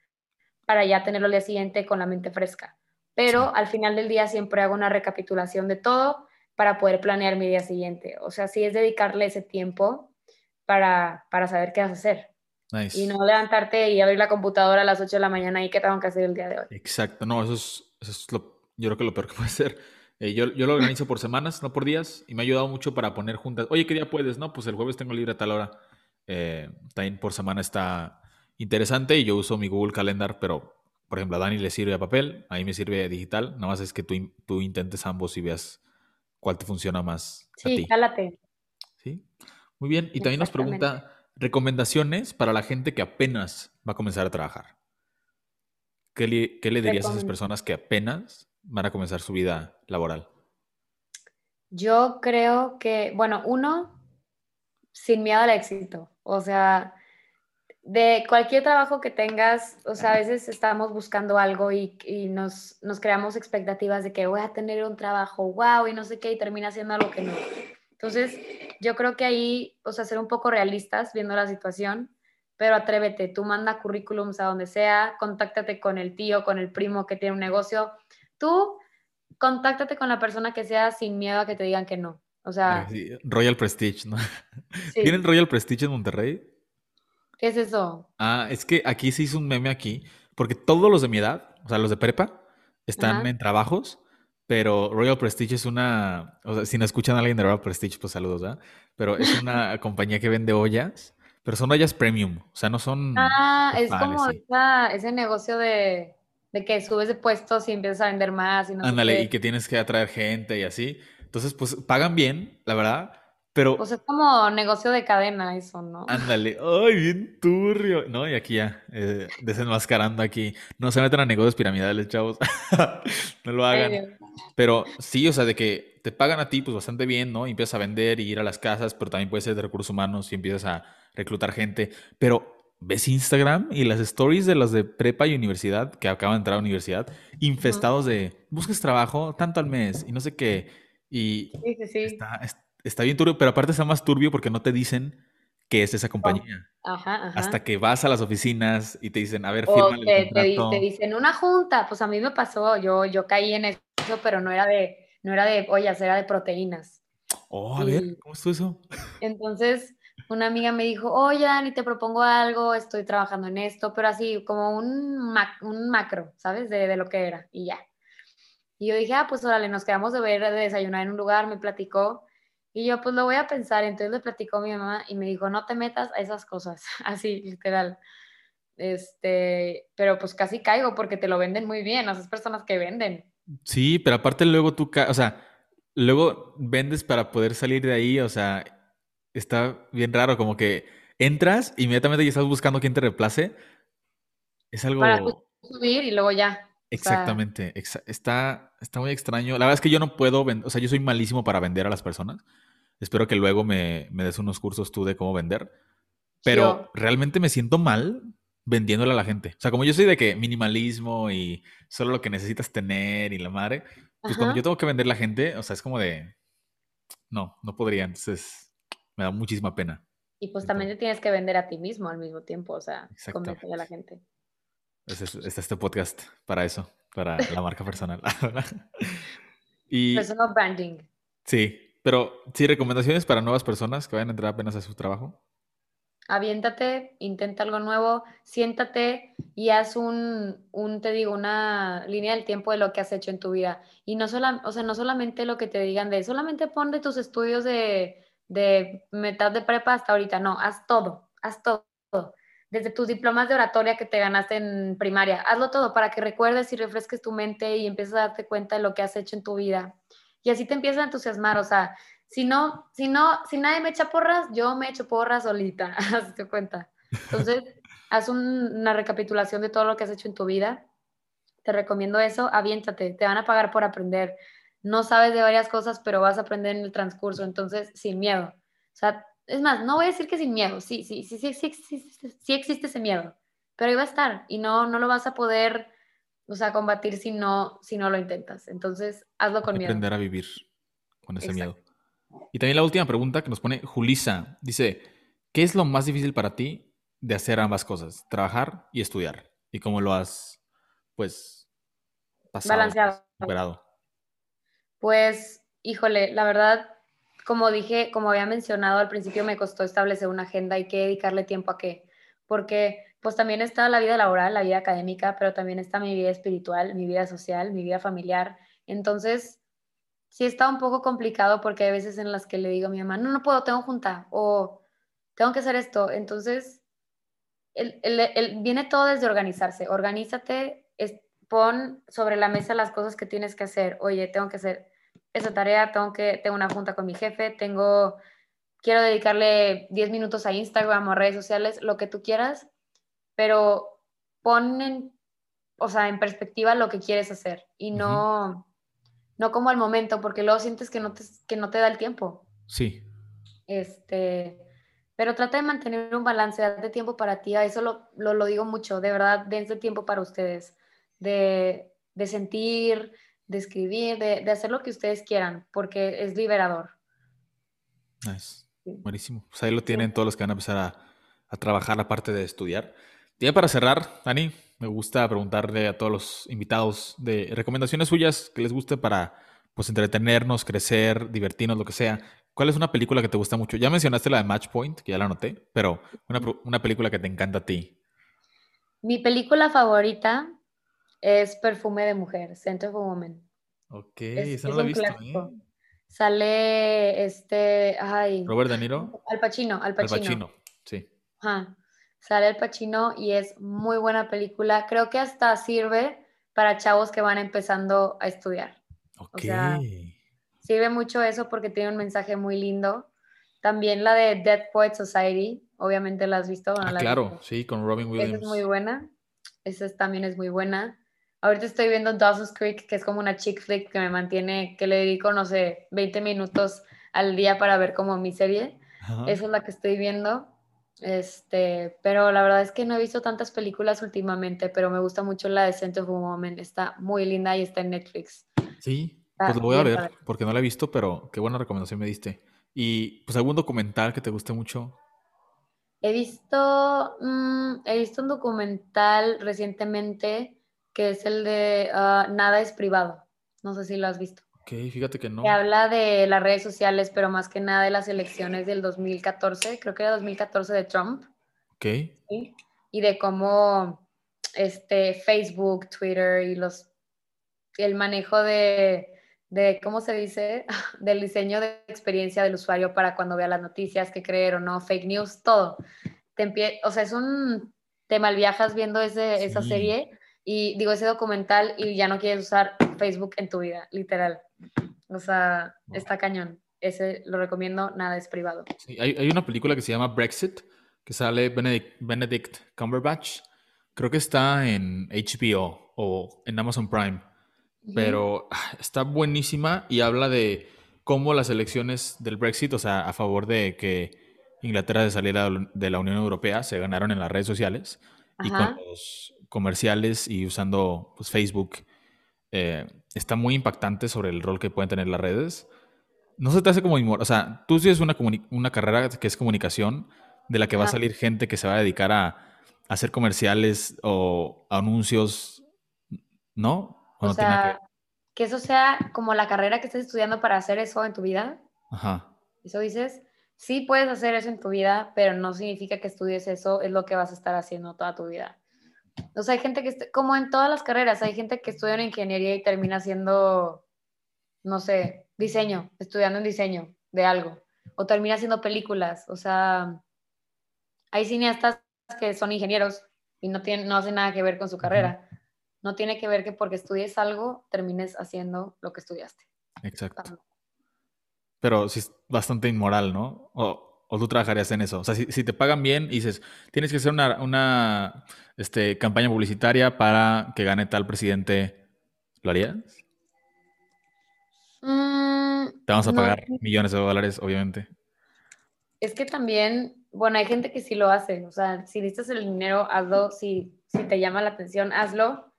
S2: para ya tenerlo al día siguiente con la mente fresca. Pero al final del día siempre hago una recapitulación de todo para poder planear mi día siguiente. O sea, sí es dedicarle ese tiempo para, para saber qué vas a hacer. Y no levantarte y abrir la computadora a las 8 de la mañana y qué tengo que hacer el día de hoy.
S1: Exacto, no, eso es, eso es lo, yo creo que lo peor que puede ser. Eh, yo, yo, lo organizo por semanas, no por días, y me ha ayudado mucho para poner juntas. Oye, ¿qué día puedes? No, pues el jueves tengo libre a tal hora. Eh, también por semana está interesante y yo uso mi Google Calendar, pero por ejemplo a Dani le sirve a papel, a mí me sirve digital. Nada más es que tú, tú intentes ambos y veas cuál te funciona más.
S2: Sí, a ti. jálate.
S1: Muy bien, y también nos pregunta recomendaciones para la gente que apenas va a comenzar a trabajar. ¿Qué le, dirías a esas personas que apenas van a comenzar su vida laboral?
S2: Yo creo que, bueno, uno, sin miedo al éxito. O sea, de cualquier trabajo que tengas, o sea, a veces estamos buscando algo y, nos, nos, creamos expectativas de que voy a tener un trabajo, wow, y no sé qué, y termina siendo algo que no. Entonces, yo creo que ahí, o sea, ser un poco realistas viendo la situación, pero atrévete, tú manda currículums a donde sea, contáctate con el tío, con el primo que tiene un negocio, tú contáctate con la persona que sea sin miedo a que te digan que no. O sea,
S1: Royal Prestige, ¿no? ¿Tienen Royal Prestige en Monterrey?
S2: ¿Qué es eso?
S1: Ah, es que aquí se hizo un meme aquí, porque todos los de mi edad, o sea, los de prepa, están en trabajos pero Royal Prestige es una, o sea, si no escuchan a alguien de Royal Prestige, pues saludos, ¿verdad? Pero es una compañía que vende ollas, pero son ollas premium, o sea, no son...
S2: Ah, es como ese negocio de, de, que subes de puestos y empiezas a vender más. Y no
S1: Ándale, y que tienes que atraer gente y así. Entonces, pues pagan bien, la verdad, pero...
S2: Pues es como negocio de cadena eso, ¿no?
S1: Ándale, ay, bien turbio. No, y aquí ya, eh, desenmascarando aquí. No se metan a negocios piramidales, chavos. no lo hagan. Pero sí, o sea, de que te pagan a ti, pues bastante bien, ¿no? Y empiezas a vender y ir a las casas, pero también puede ser de recursos humanos y empiezas a reclutar gente. Pero ves Instagram y las stories de los de prepa y universidad, que acaban de entrar a la universidad, infestados de busques trabajo tanto al mes y no sé qué. Y
S2: sí, sí, sí.
S1: Está, está, bien turbio, pero aparte está más turbio porque no te dicen qué es esa compañía.
S2: Ajá, ajá.
S1: Hasta que vas a las oficinas y te dicen, a ver,
S2: firma te, te, te, dicen una junta. Pues a mí me pasó, yo, yo caí en eso, pero no era de, no era de ollas, era de proteínas.
S1: Oh, a ver, ¿cómo estuvo eso?
S2: Entonces, una amiga me dijo, oye, ni te propongo algo, estoy trabajando en esto, pero así como un, un macro, ¿sabes? De, de, lo que era, y ya. Y yo dije, ah, pues órale, nos quedamos de ver, de desayunar en un lugar, me platicó, y yo, pues lo voy a pensar. Entonces le platicó a mi mamá y me dijo, no te metas a esas cosas, así, literal. Este, pero pues casi caigo porque te lo venden muy bien, esas personas que venden.
S1: Sí, pero aparte luego tú, o sea, luego vendes para poder salir de ahí, o sea, está bien raro, como que entras, inmediatamente ya estás buscando quién te reemplace. Es algo...
S2: Para subir y luego ya.
S1: Exactamente, está, está muy extraño. La verdad es que yo no puedo, o sea, yo soy malísimo para vender a las personas. Espero que luego me, me des unos cursos tú de cómo vender. Pero realmente me siento mal vendiéndole a la gente. O sea, como yo soy de que minimalismo y solo lo que necesitas tener y la madre, pues cuando yo tengo que vender a la gente, o sea, es como de, no, no podría. Entonces, me da muchísima pena.
S2: Y pues también te tienes que vender a ti mismo al mismo tiempo, o sea, convencer a la gente.
S1: Está este podcast para eso, para la marca personal. y,
S2: Personal branding.
S1: Sí, pero sí, recomendaciones para nuevas personas que vayan a entrar apenas a su trabajo
S2: aviéntate, intenta algo nuevo, siéntate y haz un, un, te digo, una línea del tiempo de lo que has hecho en tu vida. Y no, sola, o sea, no solamente lo que te digan de, solamente pon de tus estudios de, de mitad de prepa hasta ahorita, no, haz todo, haz todo. Desde tus diplomas de oratoria que te ganaste en primaria, hazlo todo para que recuerdes y refresques tu mente y empieces a darte cuenta de lo que has hecho en tu vida. Y así te empiezas a entusiasmar, o sea, si no, si no, si nadie me echa porras, yo me echo porras solita, hazte cuenta. Entonces, haz una recapitulación de todo lo que has hecho en tu vida. Te recomiendo eso, aviéntate, te van a pagar por aprender. No sabes de varias cosas, pero vas a aprender en el transcurso, entonces, sin miedo. O sea, es más, no voy a decir que sin miedo, sí, sí, sí, sí, sí, sí, sí, existe ese miedo, pero ahí va a estar y no, no lo vas a poder, o sea, combatir si no, si no lo intentas. Entonces, hazlo con miedo.
S1: Aprender a vivir con ese miedo. Y también la última pregunta que nos pone Julisa. Dice, ¿qué es lo más difícil para ti de hacer ambas cosas? Trabajar y estudiar. ¿Y cómo lo has, pues,
S2: pasado? Balanceado.
S1: Superado?
S2: Pues, híjole, la verdad, como dije, como había mencionado al principio, me costó establecer una agenda y qué dedicarle tiempo a qué. Porque, pues, también está la vida laboral, la vida académica, pero también está mi vida espiritual, mi vida social, mi vida familiar. Entonces, sí está un poco complicado porque hay veces en las que le digo a mi mamá, no, no puedo, tengo junta o tengo que hacer esto. Entonces, el, viene todo desde organizarse. Organízate, pon sobre la mesa las cosas que tienes que hacer. Oye, tengo que hacer esa tarea, tengo que, tengo una junta con mi jefe, tengo, quiero dedicarle 10 minutos a Instagram o a redes sociales, lo que tú quieras, pero pon en, o sea, en perspectiva lo que quieres hacer y no no como al momento, porque luego sientes que no te, que no te da el tiempo.
S1: Sí.
S2: Este, pero trata de mantener un balance, de tiempo para ti, a eso lo, lo, digo mucho, de verdad, dense tiempo para ustedes, de, de sentir, de escribir, de, de, hacer lo que ustedes quieran, porque es liberador.
S1: Nice. Buenísimo. Pues ahí lo tienen todos los que van a empezar a, a trabajar la parte de estudiar. Ya para cerrar, Dani, me gusta preguntarle a todos los invitados de recomendaciones suyas que les guste para pues entretenernos, crecer, divertirnos, lo que sea. ¿Cuál es una película que te gusta mucho? Ya mencionaste la de Match Point, que ya la anoté, pero una, una película que te encanta a ti.
S2: Mi película favorita es Perfume de Mujer, Scent of a Woman.
S1: Ok, esa no la he visto. ¿eh?
S2: Sale este, ay.
S1: Robert De Niro.
S2: Al Pacino, Al Pacino. Al Pacino,
S1: sí.
S2: Ajá sale el Pacino y es muy buena película. Creo que hasta sirve para chavos que van empezando a estudiar.
S1: O sea,
S2: sirve mucho eso porque tiene un mensaje muy lindo. También la de Dead Poet Society, obviamente la has visto.
S1: Ah, claro, sí, con Robin Williams.
S2: Esa es muy buena. Esa también es muy buena. Ahorita estoy viendo Dawson's Creek, que es como una chick flick que me mantiene, que le dedico, no sé, 20 minutos al día para ver como mi serie. Esa es la que estoy viendo. Este, pero la verdad es que no he visto tantas películas últimamente, pero me gusta mucho la de Scent of a Woman. Está muy linda y está en Netflix.
S1: Sí, pues lo voy a ver porque no la he visto, pero qué buena recomendación me diste. Y pues algún documental que te guste mucho.
S2: He visto, mm, he visto un documental recientemente que es el de ah, Nada es privado. No sé si lo has visto.
S1: Ok, fíjate que no.
S2: Que habla de las redes sociales, pero más que nada de las elecciones del 2014, creo que era 2014 de Trump.
S1: Ok.
S2: Y de cómo este, Facebook, Twitter y los, el manejo de, de, ¿cómo se dice? Del diseño de experiencia del usuario para cuando vea las noticias, que creer o no, fake news, todo. Te o sea, es un, te malviajas viendo ese, esa serie y digo ese documental y ya no quieres usar Facebook en tu vida, literal. O sea, está cañón. Ese lo recomiendo, nada es privado.
S1: Sí, hay, hay, una película que se llama Brexit, que sale Benedict, Benedict Cumberbatch. Creo que está en HBO o en Amazon Prime. Pero ah, está buenísima y habla de cómo las elecciones del Brexit, o sea, a favor de que Inglaterra se saliera de la Unión Europea, se ganaron en las redes sociales y con los comerciales y usando pues, Facebook eh, está muy impactante sobre el rol que pueden tener las redes. No se te hace como... O sea, tú tienes una, una carrera que es comunicación, de la que va a salir gente que se va a dedicar a, hacer comerciales o anuncios, ¿no?
S2: O, sea, que... eso sea como la carrera que estés estudiando para hacer eso en tu vida.
S1: Ajá.
S2: Eso dices, sí puedes hacer eso en tu vida, pero no significa que estudies eso, es lo que vas a estar haciendo toda tu vida. O sea, hay gente que, como en todas las carreras, hay gente que estudia en ingeniería y termina haciendo, no sé, diseño, estudiando en diseño de algo, o termina haciendo películas. O sea, hay cineastas que son ingenieros y no, tienen, no hacen nada que ver con su carrera. No tiene que ver que porque estudies algo termines haciendo lo que estudiaste.
S1: Exacto. Pero sí es bastante inmoral, ¿no? O, ¿O tú trabajarías en eso? O sea, si, te pagan bien y dices, tienes que hacer una, este, campaña publicitaria para que gane tal presidente, ¿lo harías?
S2: Mm,
S1: te vamos a pagar millones de dólares, obviamente.
S2: Es que también, bueno, hay gente que sí lo hace. O sea, si necesitas el dinero, hazlo. Si, si te llama la atención, hazlo.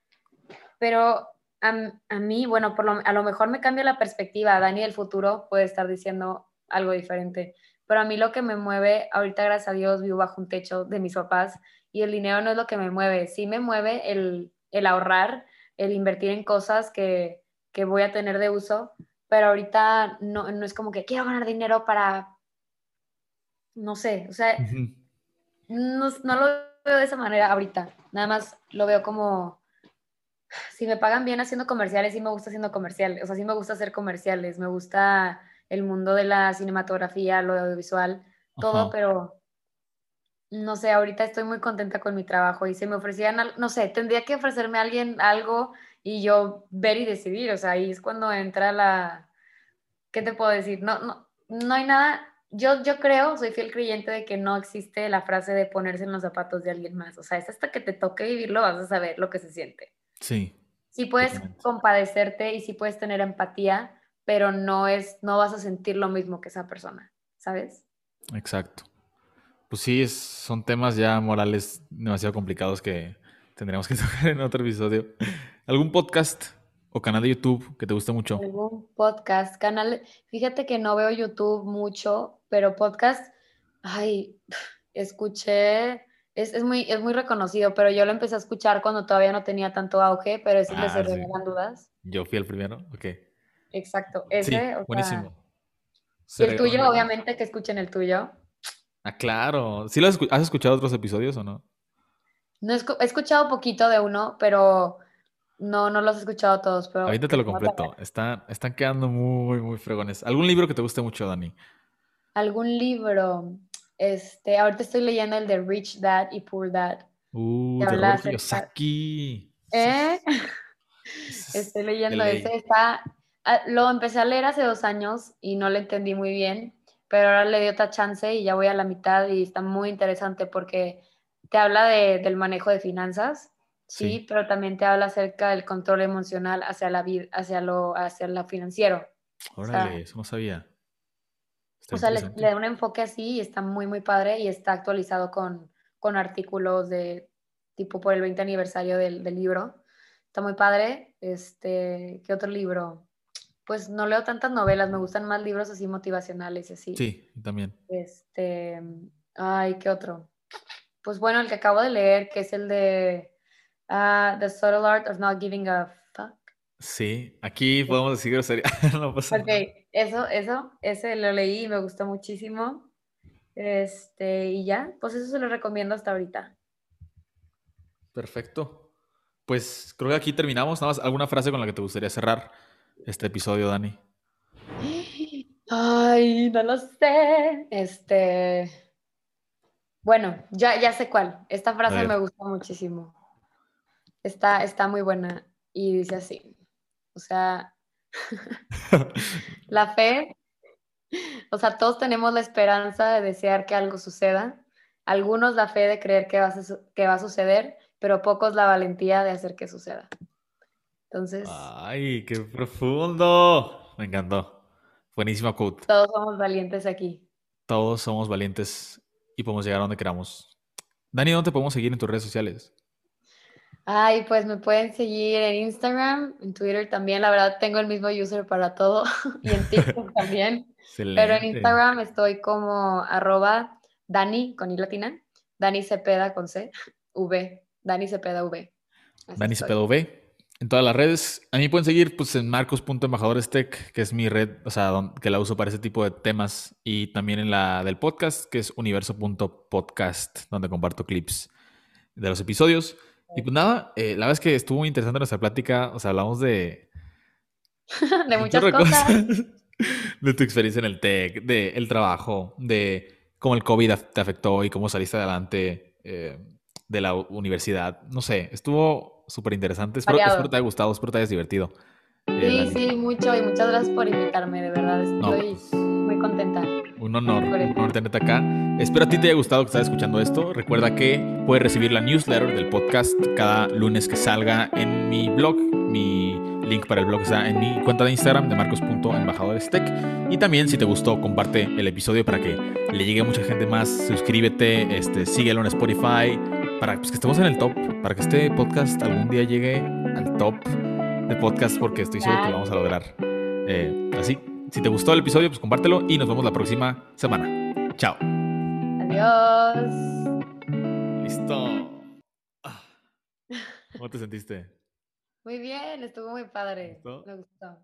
S2: Pero a, a mí, bueno, por lo, a lo mejor me cambia la perspectiva. Dani del futuro puede estar diciendo algo diferente pero a mí lo que me mueve, ahorita gracias a Dios vivo bajo un techo de mis papás y el dinero no es lo que me mueve, sí me mueve el, ahorrar, el invertir en cosas que, voy a tener de uso, pero ahorita no, es como que quiero ganar dinero para, no sé, o sea, no, no lo veo de esa manera ahorita, nada más lo veo como, si me pagan bien haciendo comerciales, sí me gusta haciendo comerciales, o sea, sí me gusta hacer comerciales, me gusta el mundo de la cinematografía, lo audiovisual, todo, pero no sé, ahorita estoy muy contenta con mi trabajo y se me ofrecían, no sé, tendría que ofrecerme a alguien algo y yo ver y decidir, o sea, ahí es cuando entra la, ¿qué te puedo decir? No, no, no hay nada, yo, yo creo, soy fiel creyente de que no existe la frase de ponerse en los zapatos de alguien más, o sea, es hasta que te toque vivirlo, vas a saber lo que se siente.
S1: Sí.
S2: Sí puedes compadecerte y sí puedes tener empatía, pero no es, no vas a sentir lo mismo que esa persona, ¿sabes?
S1: Exacto. Pues sí, son temas ya morales demasiado complicados que tendríamos que tocar en otro episodio. ¿Algún podcast o canal de YouTube que te guste mucho?
S2: Algún podcast, canal. Fíjate que no veo YouTube mucho, pero podcast, ay, escuché, es, muy, es muy reconocido, pero yo lo empecé a escuchar cuando todavía no tenía tanto auge, pero es el de Se Dudas.
S1: Yo fui el primero, ok.
S2: Exacto. Ese,
S1: buenísimo.
S2: y el tuyo, obviamente, que escuchen el tuyo.
S1: Ah, claro. ¿Sí lo has, escuchado otros episodios o no?
S2: No he escuchado poquito de uno, pero no, no los he escuchado todos. Pero
S1: Ahorita te lo completo. están quedando muy, muy fregones. ¿Algún libro que te guste mucho, Dani?
S2: ¿Algún libro? Este, ahorita estoy leyendo el de Rich Dad y Poor Dad.
S1: Uh, de Robert Kiyosaki.
S2: ¿Eh? Estoy leyendo ese. Está, lo empecé a leer hace dos años y no lo entendí muy bien, pero ahora le di otra chance y ya voy a la mitad y está muy interesante porque te habla de, del manejo de finanzas, sí, pero también te habla acerca del control emocional hacia la vida, hacia lo, hacia lo financiero.
S1: Órale, eso no sabía.
S2: o sea, le, da un enfoque así y está muy, muy padre y está actualizado con, con artículos de tipo por el 20 aniversario del, del, libro. Está muy padre. Este, ¿qué otro libro? Pues no leo tantas novelas, me gustan más libros así motivacionales y así.
S1: Sí, también.
S2: Este, ay, ¿qué otro? Pues bueno, el que acabo de leer, que es el de uh, The Subtle Art of Not Giving a Fuck.
S1: Sí, aquí podemos decir grosería. no pasa
S2: ok, eso, eso, ese lo leí y me gustó muchísimo. Este, y ya, pues eso se lo recomiendo hasta ahorita.
S1: Perfecto. Pues creo que aquí terminamos. Nada más, ¿alguna frase con la que te gustaría cerrar este episodio, Dani?
S2: Ay, no lo sé. Este. Bueno, ya, ya sé cuál. Esta frase me gusta muchísimo. Está, está muy buena. Y dice así. O sea, la fe, o sea, todos tenemos la esperanza de desear que algo suceda. Algunos la fe de creer que va a, que va a suceder, pero pocos la valentía de hacer que suceda. Entonces.
S1: ¡Ay, qué profundo! Me encantó. Buenísima quote.
S2: Todos somos valientes aquí.
S1: Todos somos valientes y podemos llegar a donde queramos. Dani, ¿dónde te podemos seguir en tus redes sociales?
S2: Ay, pues me pueden seguir en Instagram, en Twitter también. La verdad, tengo el mismo user para todo y en TikTok también. Pero en Instagram estoy como arroba Dani con I latina, Dani Cepeda con C, V, Dani Cepeda V.
S1: Dani Cepeda V en todas las redes. A mí pueden seguir pues, en marcos.embajadorestech, que es mi red, o sea, que la uso para ese tipo de temas. Y también en la del podcast, que es universo.podcast, donde comparto clips de los episodios. Y pues nada, eh, la verdad es que estuvo muy interesante nuestra plática. O sea, hablamos de.
S2: de muchas cosas.
S1: de tu experiencia en el tech, de el trabajo, de cómo el COVID te afectó y cómo saliste adelante eh, de la universidad. No sé, estuvo súper interesante. Espero, espero, te haya gustado, espero te hayas divertido.
S2: Eh, sí, sí, mucho y muchas gracias por invitarme, de verdad. Estoy pues, muy contenta.
S1: Un honor, un honor tenerte acá. Espero a ti te haya gustado que estés escuchando esto. Recuerda que puedes recibir la newsletter del podcast cada lunes que salga en mi blog. Mi link para el blog está en mi cuenta de Instagram de marcos.embajadorestech. Y también, si te gustó, comparte el episodio para que le llegue a mucha gente más. Suscríbete, este, síguelo en Spotify para pues, que estemos en el top, para que este podcast algún día llegue al top de podcast, porque estoy seguro que lo vamos a lograr. Eh, así, si te gustó el episodio, pues compártelo y nos vemos la próxima semana. Chao.
S2: Adiós.
S1: Listo. Ah. ¿Cómo te sentiste?
S2: Muy bien, estuvo muy padre. Me gustó.